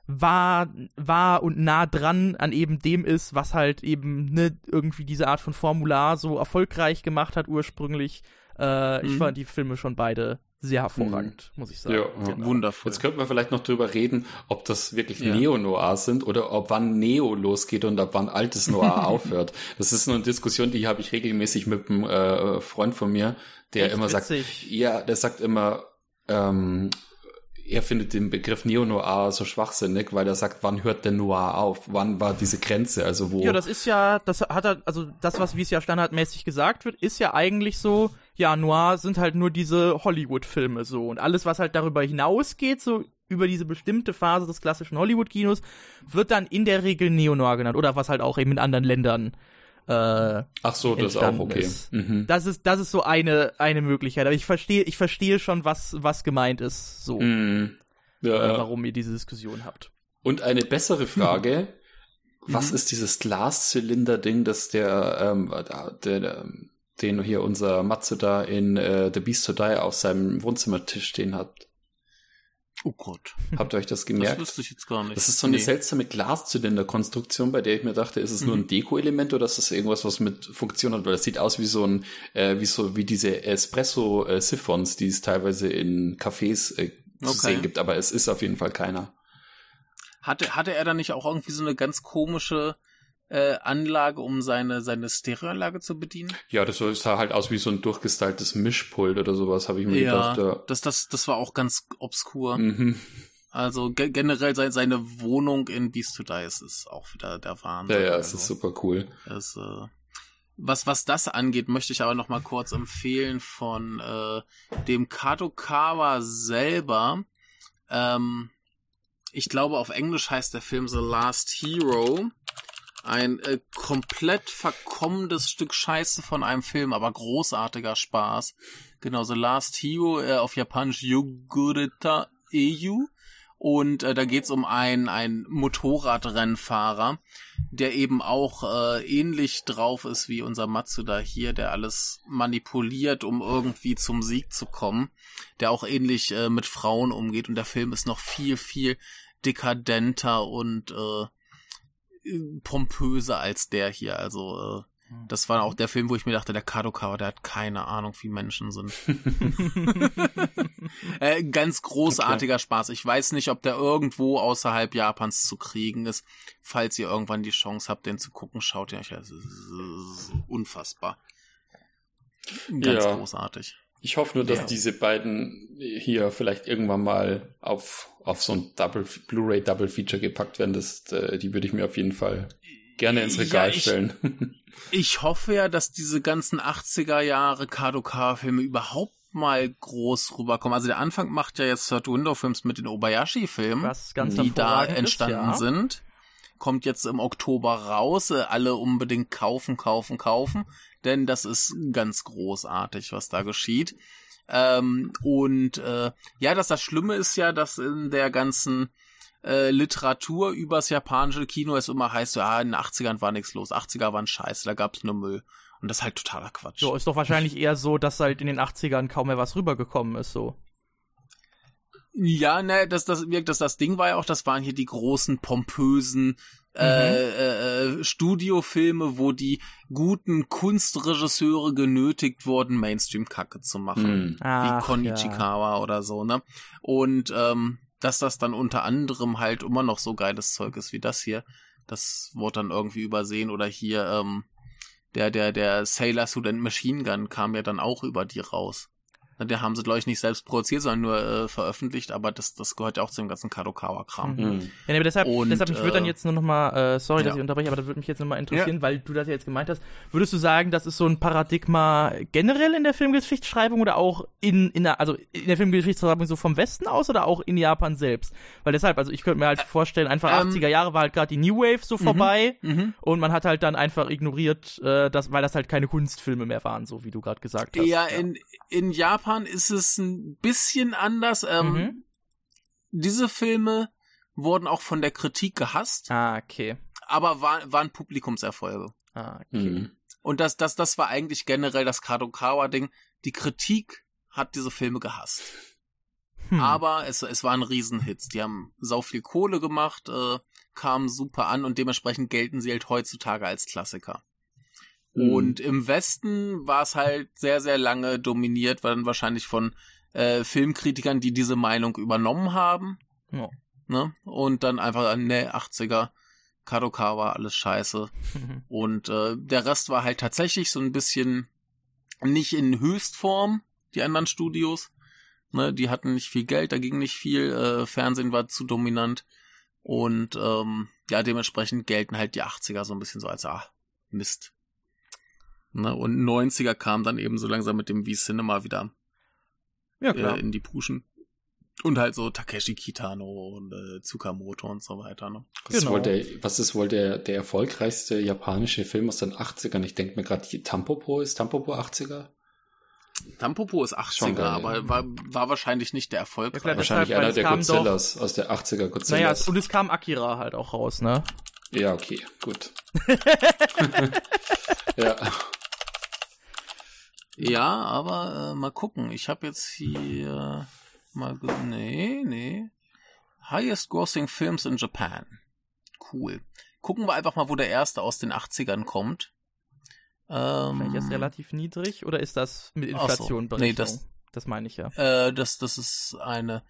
Speaker 1: wahr, wahr und nah dran an eben dem ist, was halt eben ne, irgendwie diese Art von Formular so erfolgreich gemacht hat ursprünglich. Äh, Ich
Speaker 2: Mhm.
Speaker 1: fand die Filme schon beide sehr hervorragend, muss ich sagen.
Speaker 3: Ja.
Speaker 1: Genau.
Speaker 2: Wundervoll.
Speaker 3: Jetzt könnten wir vielleicht noch drüber reden, ob das wirklich
Speaker 2: Ja.
Speaker 3: Neo-Noir sind oder ob wann Neo losgeht und ab wann altes Noir aufhört. Das ist nur eine Diskussion, die habe ich regelmäßig mit einem äh, Freund von mir, der
Speaker 1: Echt
Speaker 3: immer sagt,
Speaker 1: witzig.
Speaker 3: ja, der sagt immer, ähm, er findet den Begriff Neo-Noir so schwachsinnig, weil er sagt, wann hört der Noir auf? Wann war diese Grenze? Also wo?
Speaker 1: Ja, das ist ja, das hat er, also das, was wie es ja standardmäßig gesagt wird, ist ja eigentlich so, ja, Noir sind halt nur diese Hollywood-Filme so. Und alles, was halt darüber hinausgeht, so über diese bestimmte Phase des klassischen Hollywood-Kinos, wird dann in der Regel Neo-Noir genannt. Oder was halt auch eben in anderen Ländern äh,
Speaker 3: Ach so, das ist auch okay.
Speaker 1: ist.
Speaker 3: Mhm.
Speaker 1: das ist, das ist so eine, eine Möglichkeit. Aber ich verstehe, ich verstehe schon, was, was gemeint ist, so,
Speaker 3: Mhm. Ja,
Speaker 1: äh,
Speaker 3: ja.
Speaker 1: warum ihr diese Diskussion habt.
Speaker 3: Und eine bessere Frage. Was
Speaker 2: Mhm.
Speaker 3: ist dieses Glaszylinder-Ding, das der, ähm, der, der, den hier unser Matsuda in äh, The Beast to Die auf seinem Wohnzimmertisch stehen hat?
Speaker 2: Oh Gott,
Speaker 3: Habt ihr euch das
Speaker 2: das
Speaker 3: gemerkt?
Speaker 2: wüsste ich jetzt gar nicht.
Speaker 3: Das ist so eine
Speaker 2: Nee.
Speaker 3: seltsame Glaszylinder-Konstruktion, bei der ich mir dachte, ist es nur
Speaker 2: Mhm.
Speaker 3: ein Deko-Element oder ist das irgendwas, was mit Funktion hat? Weil das sieht aus wie so ein, äh, wie so, wie diese Espresso-Siphons, die es teilweise in Cafés äh, zu
Speaker 2: Okay.
Speaker 3: sehen gibt, aber es ist auf jeden Fall keiner.
Speaker 2: Hatte, hatte er da nicht auch irgendwie so eine ganz komische äh, Anlage, um seine, seine Stereoanlage zu bedienen?
Speaker 3: Ja, das sah halt aus wie so ein durchgestyltes Mischpult oder sowas, habe ich mir
Speaker 2: Ja,
Speaker 3: gedacht. Ja.
Speaker 2: das, das, das war auch ganz obskur.
Speaker 3: Mhm.
Speaker 2: Also ge generell seine, seine Wohnung in Beast to Die ist, ist auch wieder der Wahnsinn.
Speaker 3: Ja, ja,
Speaker 2: also.
Speaker 3: es ist super cool.
Speaker 2: Es, äh, was, was das angeht, möchte ich aber noch mal kurz empfehlen von äh, dem Kadokawa selber. Ähm, ich glaube, auf Englisch heißt der Film The Last Hero. Ein äh, komplett verkommendes Stück Scheiße von einem Film, aber großartiger Spaß. Genau, The Last Hero, äh, auf Japanisch Yogureta Eyu. Und äh, da geht's um einen, einen Motorradrennfahrer, der eben auch äh, ähnlich drauf ist wie unser Matsuda hier, der alles manipuliert, um irgendwie zum Sieg zu kommen, der auch ähnlich äh, mit Frauen umgeht und der Film ist noch viel, viel dekadenter und äh, pompöser als der hier. Also äh, das war auch der Film, wo ich mir dachte, der Kadokawa, der hat keine Ahnung, wie Menschen sind. äh, ganz großartiger Spaß. Ich weiß nicht, ob der irgendwo außerhalb Japans zu kriegen ist. Falls ihr irgendwann die Chance habt, den zu gucken, schaut ihr euch. Das ist unfassbar. Ganz
Speaker 3: Ja.
Speaker 2: großartig.
Speaker 3: Ich hoffe nur, dass
Speaker 2: Ja.
Speaker 3: diese beiden hier vielleicht irgendwann mal auf, auf so ein Double, Blu-ray Double Feature gepackt werden. Das, äh, die würde ich mir auf jeden Fall gerne ins
Speaker 2: Ja,
Speaker 3: Regal
Speaker 2: ich-
Speaker 3: stellen.
Speaker 2: Ich hoffe ja, dass diese ganzen 80er Jahre Kadokawa-Filme überhaupt mal groß rüberkommen. Also der Anfang macht ja jetzt Third Window Films mit den Obayashi-Filmen, die da entstanden
Speaker 1: ist, ja.
Speaker 2: sind. Kommt jetzt im Oktober raus. Äh, Alle unbedingt kaufen, kaufen, kaufen. Denn das ist ganz großartig, was da geschieht. Ähm, und äh, ja, dass das Schlimme ist ja, dass in der ganzen äh, Literatur übers japanische Kino es immer heißt, ja, in den 80ern war nichts los, 80er waren scheiße, da gab's nur Müll. Und das ist halt totaler Quatsch.
Speaker 1: So, ist doch wahrscheinlich eher so, dass halt in den 80ern kaum mehr was rübergekommen ist, so.
Speaker 2: Ja, ne, das, das, das, das Ding war ja auch, das waren hier die großen, pompösen
Speaker 1: Mhm.
Speaker 2: äh, Studiofilme, wo die guten Kunstregisseure genötigt wurden, Mainstream-Kacke zu machen.
Speaker 3: Hm.
Speaker 1: Ach,
Speaker 2: wie Kon
Speaker 1: ja.
Speaker 2: Oder so, ne? Und ähm, dass das dann unter anderem halt immer noch so geiles Zeug ist wie das hier, das wurde dann irgendwie übersehen oder hier ähm, der der der Sailor Student Machine Gun kam ja dann auch über die raus. Der haben sie glaube ich nicht selbst produziert, sondern nur äh, veröffentlicht, aber das das gehört ja auch zum ganzen Kadokawa Kram.
Speaker 1: Mhm.
Speaker 3: Hm.
Speaker 1: Ja, nee, aber deshalb,
Speaker 2: Und,
Speaker 1: deshalb mich würde dann
Speaker 2: äh,
Speaker 1: jetzt nur noch mal, äh, sorry, dass
Speaker 2: ja.
Speaker 1: ich unterbreche, aber das würde mich jetzt noch mal interessieren, weil du das ja jetzt gemeint hast. Würdest du sagen, das ist so ein Paradigma generell in der Filmgeschichtsschreibung oder auch in, in der, also in der Filmgeschichtsschreibung so vom Westen aus oder auch in Japan selbst? Weil deshalb, also ich könnte mir halt vorstellen, einfach
Speaker 2: ähm,
Speaker 1: 80er Jahre war halt gerade die New Wave so vorbei
Speaker 2: Mhm.
Speaker 1: und man hat halt dann einfach ignoriert, äh, das, weil das halt keine Kunstfilme mehr waren, so wie du gerade gesagt hast.
Speaker 2: Ja, in, in Japan ist es ein bisschen anders. Ähm,
Speaker 1: Mhm.
Speaker 2: Diese Filme wurden auch von der Kritik gehasst,
Speaker 1: Ah, okay.
Speaker 2: aber war, waren Publikumserfolge.
Speaker 1: Ah, okay.
Speaker 3: Hm.
Speaker 2: Und das, das, das war eigentlich generell das Kadokawa-Ding. Die Kritik hat diese Filme gehasst.
Speaker 1: Hm.
Speaker 2: Aber es, es waren Riesenhits. Die haben sau viel Kohle gemacht, äh, kamen super an und dementsprechend gelten sie halt heutzutage als Klassiker.
Speaker 3: Hm.
Speaker 2: Und im Westen war es halt sehr, sehr lange dominiert, dann wahrscheinlich von äh, Filmkritikern, die diese Meinung übernommen haben.
Speaker 1: Ja.
Speaker 2: Ne? Und dann einfach, ne, 80er, Kadokawa, alles scheiße. Und äh, der Rest war halt tatsächlich so ein bisschen nicht in Höchstform, die anderen Studios. Ne, die hatten nicht viel Geld, da ging nicht viel, äh, Fernsehen war zu dominant. Und ähm, ja, dementsprechend gelten halt die 80er so ein bisschen so als, ah, Mist. Ne, und 90er kam dann eben so langsam mit dem V-Cinema wieder
Speaker 1: ja, klar.
Speaker 2: äh, in die Puschen. Und halt so Takeshi Kitano und äh, Tsukamoto und so weiter. Ne?
Speaker 3: Was, ist
Speaker 1: Genau.
Speaker 3: wohl der, was ist wohl der, der erfolgreichste japanische Film aus den 80ern? Ich denke mir gerade, Tampopo ist Tampopo 80er?
Speaker 2: Tampopo ist 80er,
Speaker 3: Schon geil,
Speaker 2: aber
Speaker 3: ja.
Speaker 2: war, war wahrscheinlich nicht der
Speaker 1: Ja,
Speaker 2: Erfolg.
Speaker 1: klar, das-
Speaker 3: Wahrscheinlich
Speaker 1: Deshalb,
Speaker 3: einer der Godzillas aus der 80er
Speaker 1: Naja,
Speaker 3: Godzillas.
Speaker 1: und es kam Akira halt auch raus, ne?
Speaker 3: ja, okay, gut. ja.
Speaker 2: Ja, aber äh, mal gucken. Ich habe jetzt hier mal nee, nee. Highest grossing Films in Japan. Cool. Gucken wir einfach mal, wo der erste aus den 80ern kommt. Ähm,
Speaker 1: Vielleicht ist relativ niedrig oder ist das mit
Speaker 2: Ach so.
Speaker 1: Inflation
Speaker 2: Nee, das-
Speaker 1: das meine ich ja.
Speaker 2: Äh, das, das ist eine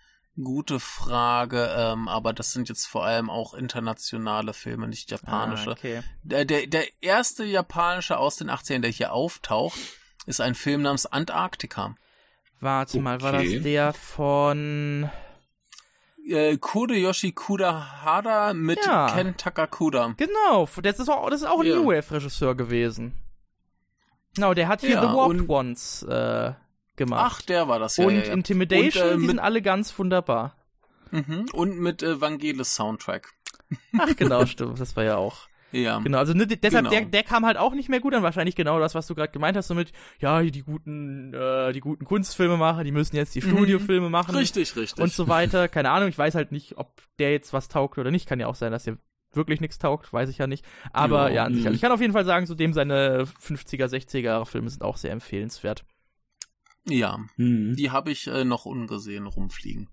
Speaker 2: gute Frage, ähm, aber das sind jetzt vor allem auch internationale Filme, nicht japanische.
Speaker 1: Ah, okay.
Speaker 2: Der, der, der erste japanische aus den 80ern, der hier auftaucht, ist ein Film namens Antarktika.
Speaker 1: Warte mal, war das
Speaker 3: Okay.
Speaker 1: der von
Speaker 2: Äh, Kodeyoshi Kudahara mit
Speaker 1: Ja.
Speaker 2: Ken Takakuda.
Speaker 1: Genau, das ist auch, das ist auch ein. New Wave Regisseur gewesen. Genau, der hat hier
Speaker 2: Ja,
Speaker 1: The Warped
Speaker 2: und-
Speaker 1: Ones äh, gemacht.
Speaker 2: Ach, der war das, ja.
Speaker 1: und
Speaker 2: ja, ja.
Speaker 1: Intimidation,
Speaker 2: Und, äh,
Speaker 1: die sind alle ganz wunderbar.
Speaker 2: Mhm. Und mit äh, Vangelis Soundtrack.
Speaker 1: Ach genau, stimmt, das war ja auch.
Speaker 2: Ja.
Speaker 1: Genau, also ne, deshalb,
Speaker 2: Genau.
Speaker 1: der, der kam halt auch nicht mehr gut an. Wahrscheinlich genau das, was du gerade gemeint hast, so mit, ja, die guten, äh, die guten Kunstfilmemacher, die müssen jetzt die
Speaker 2: Mhm.
Speaker 1: Studiofilme machen.
Speaker 2: Richtig, richtig.
Speaker 1: Und so weiter. Keine Ahnung, ich weiß halt nicht, ob der jetzt was taugt oder nicht. Kann ja auch sein, dass der wirklich nichts taugt, weiß ich ja nicht. Aber
Speaker 2: Ja,
Speaker 1: ja, an sich,
Speaker 3: mhm.
Speaker 1: also ich kann auf jeden Fall sagen, so dem seine 50er, 60er Jahre Filme sind auch sehr empfehlenswert.
Speaker 2: ja.
Speaker 3: Mhm.
Speaker 2: Die habe ich äh, noch ungesehen rumfliegen.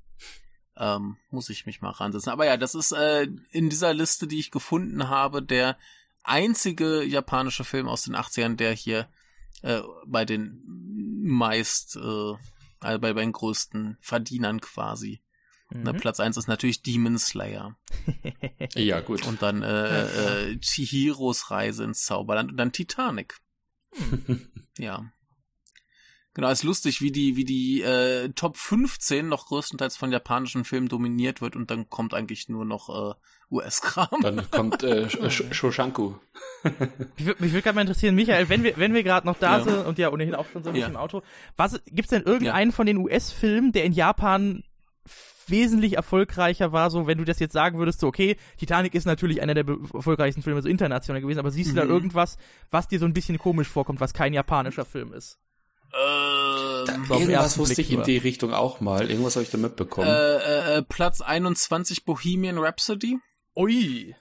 Speaker 2: Ähm, muss ich mich mal ransetzen. Aber ja, das ist äh, in dieser Liste, die ich gefunden habe, der einzige japanische Film aus den 80ern, der hier äh, bei den meist, äh, also bei den größten Verdienern quasi. Ne,
Speaker 1: Mhm.
Speaker 2: Platz 1 ist natürlich Demon Slayer.
Speaker 3: Ja, gut.
Speaker 2: Und dann äh, äh, Chihiros Reise ins Zauberland und dann Titanic. Ja. Genau, ist lustig, wie die, wie die äh, Top 15 noch größtenteils von japanischen Filmen dominiert wird und dann kommt eigentlich nur noch äh, US-Kram.
Speaker 3: Dann kommt äh, Sh Sh Shoshanku.
Speaker 1: Mich würde mich würd gerade mal interessieren, Michael, wenn wir, wenn wir gerade noch da
Speaker 2: Ja.
Speaker 1: sind und ja ohnehin auch schon so ein
Speaker 2: Ja.
Speaker 1: bisschen im Auto, was, gibt's denn irgendeinen von den US-Filmen, der in Japan wesentlich erfolgreicher war, so wenn du das jetzt sagen würdest, so okay, Titanic ist natürlich einer der erfolgreichsten Filme so international gewesen, aber siehst du da
Speaker 2: Mhm.
Speaker 1: irgendwas, was dir so ein bisschen komisch vorkommt, was kein japanischer Film ist?
Speaker 2: Ähm,
Speaker 1: den
Speaker 3: Irgendwas wusste
Speaker 1: Blick
Speaker 3: ich in die Richtung auch mal. Irgendwas habe ich da mitbekommen.
Speaker 2: äh, äh, äh, Platz 21 Bohemian Rhapsody.
Speaker 1: Ui.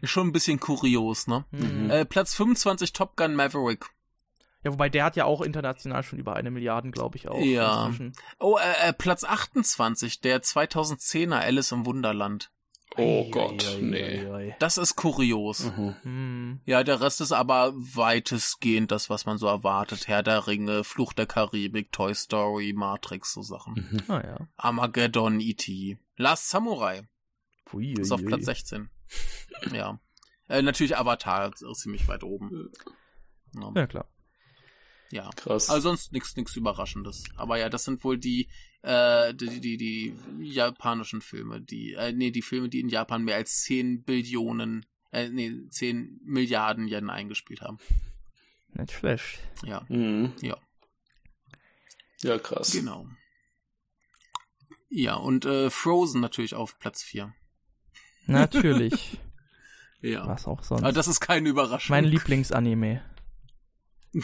Speaker 2: Ist schon ein bisschen kurios, ne?
Speaker 1: Mhm.
Speaker 2: Äh, Platz 25 Top Gun Maverick.
Speaker 1: Ja, wobei der hat ja auch international schon über eine Milliarde, glaube ich, auch.
Speaker 2: Ja.
Speaker 1: inzwischen.
Speaker 2: Oh, äh, äh, Platz 28, der 2010er Alice im Wunderland.
Speaker 3: Oh
Speaker 1: Ei,
Speaker 3: Gott,
Speaker 1: ei,
Speaker 3: nee.
Speaker 1: ei, ei.
Speaker 2: Das ist kurios.
Speaker 3: Mhm.
Speaker 1: Hm.
Speaker 2: Ja, der Rest ist aber weitestgehend das, was man so erwartet. Herr der Ringe, Flucht der Karibik, Toy Story, Matrix, so Sachen.
Speaker 3: Mhm.
Speaker 1: Ah ja.
Speaker 2: Armageddon, E.T. Last Samurai
Speaker 1: Pui,
Speaker 2: ist auf
Speaker 1: ui,
Speaker 2: Platz
Speaker 1: ui.
Speaker 2: 16. ja. Äh, natürlich Avatar ist ziemlich weit oben. Ja.
Speaker 1: Ja, klar.
Speaker 2: ja.
Speaker 3: Krass.
Speaker 2: Also sonst nichts nichts Überraschendes. Aber ja, das sind wohl die, äh, die, die, die japanischen Filme, die, äh, nee, die Filme, die in Japan mehr als 10 Billionen, äh, nee, 10 Milliarden Yen eingespielt haben.
Speaker 1: Nicht schlecht.
Speaker 2: Ja,
Speaker 3: mhm.
Speaker 2: ja,
Speaker 3: Ja, krass.
Speaker 2: genau. Ja, und äh, Frozen natürlich auf Platz 4.
Speaker 1: Natürlich.
Speaker 2: Ja.
Speaker 1: Was auch sonst.
Speaker 2: Aber das ist keine Überraschung.
Speaker 1: mein Lieblingsanime.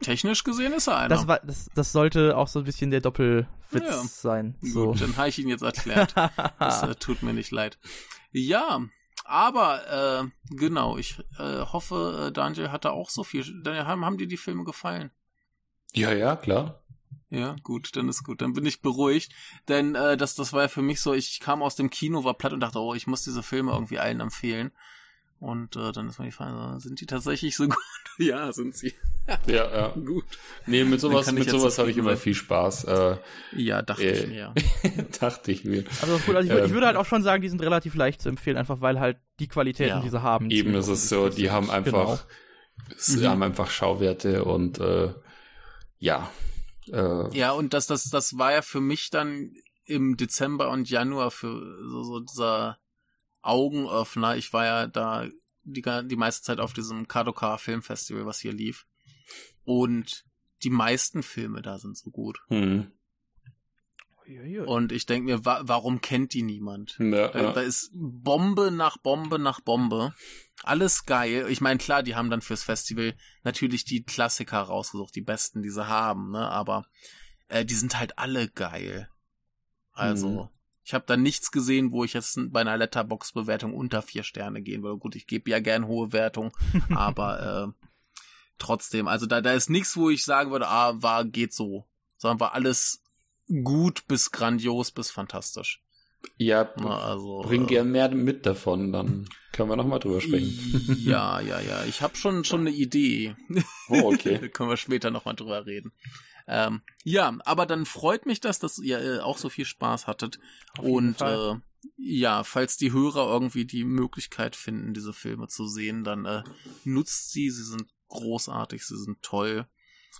Speaker 2: Technisch gesehen ist er einer.
Speaker 1: Das, war, das, das sollte auch so ein bisschen der Doppelwitz
Speaker 2: Ja.
Speaker 1: sein.
Speaker 2: Gut,
Speaker 1: So.
Speaker 2: dann habe ich ihn jetzt erklärt. Das äh, tut mir nicht leid. Ja, aber äh, genau, ich äh, hoffe, äh, Daniel hatte auch so viel. Daniel, haben, haben dir die Filme gefallen?
Speaker 3: Ja, ja, klar.
Speaker 2: Ja, gut, dann ist gut. Dann bin ich beruhigt. Denn äh, das, das war ja für mich so, ich kam aus dem Kino, war platt und dachte, oh, ich muss diese Filme irgendwie allen empfehlen. Und äh, dann ist mir die Frage, sind die tatsächlich so gut? ja, sind sie.
Speaker 3: Ja, ja.
Speaker 2: Gut.
Speaker 3: Nee, mit sowas, mit sowas habe ich immer
Speaker 2: sein.
Speaker 3: viel Spaß. Äh,
Speaker 2: Ja, dachte
Speaker 3: Äh.
Speaker 2: ich mir.
Speaker 3: dachte ich mir.
Speaker 1: Also, gut, also ich, würd- ich
Speaker 3: Ähm.
Speaker 1: würde halt auch schon sagen, die sind relativ leicht zu empfehlen, einfach weil halt die Qualitäten,
Speaker 2: Ja.
Speaker 1: die sie haben.
Speaker 3: Eben ist es so, die haben einfach,
Speaker 1: Genau.
Speaker 3: sie
Speaker 2: Mhm.
Speaker 3: haben einfach Schauwerte und äh, ja. Äh,
Speaker 2: Ja, und das, das, das war ja für mich dann im Dezember und Januar für so, so dieser Augenöffner. Ich war ja da die, die meiste Zeit auf diesem Kadoka Filmfestival, was hier lief. Und die meisten Filme da sind so gut.
Speaker 3: hm.
Speaker 2: Und ich denke mir, wa warum kennt die niemand?
Speaker 3: Ja,
Speaker 2: Da, da
Speaker 3: ja.
Speaker 2: ist Bombe nach Bombe nach Bombe. Alles geil. Ich meine, klar, die haben dann fürs Festival natürlich die Klassiker rausgesucht, die besten, die sie haben, ne? Aber äh, die sind halt alle geil. Also,
Speaker 3: Mhm.
Speaker 2: Ich habe da nichts gesehen, wo ich jetzt bei einer Letterbox-Bewertung unter vier Sterne gehen würde. Gut, ich gebe ja gern hohe Wertung, aber äh, trotzdem, also da, da ist nichts, wo ich sagen würde, ah, war, geht so. Sondern war alles gut bis grandios bis fantastisch.
Speaker 3: ja
Speaker 2: Na, also,
Speaker 3: bring
Speaker 2: äh,
Speaker 3: gern mehr mit davon, dann können wir nochmal drüber sprechen.
Speaker 2: Ja, ja, ja. Ich habe schon schon eine Idee.
Speaker 3: Oh,
Speaker 2: da
Speaker 3: okay.
Speaker 2: können wir später nochmal drüber reden. Ähm, ja, aber dann freut mich das, dass ihr äh, auch so viel Spaß hattet. Und
Speaker 1: Fall.
Speaker 2: äh, ja, falls die Hörer irgendwie die Möglichkeit finden, diese Filme zu sehen, dann äh, nutzt sie. Sie sind großartig, sie sind toll.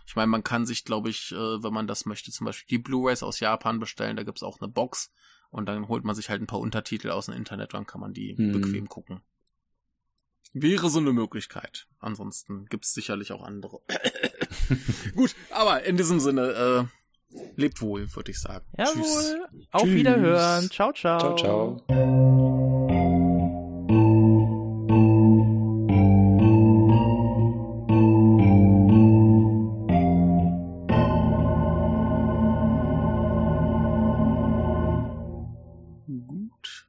Speaker 2: Ich meine, man kann sich, glaube ich, äh, wenn man das möchte, zum Beispiel die Blu-rays aus Japan bestellen. Da gibt's auch eine Box. Und dann holt man sich halt ein paar Untertitel aus dem Internet, dann kann man die
Speaker 3: Hm.
Speaker 2: bequem gucken. Wäre so eine Möglichkeit. Ansonsten gibt's sicherlich auch andere. Gut, aber in diesem Sinne, äh, lebt wohl, würde ich sagen. Tschüss.
Speaker 1: Jawohl. Auf
Speaker 3: Tschüss.
Speaker 1: Wiederhören. Ciao, ciao.
Speaker 3: Ciao, ciao.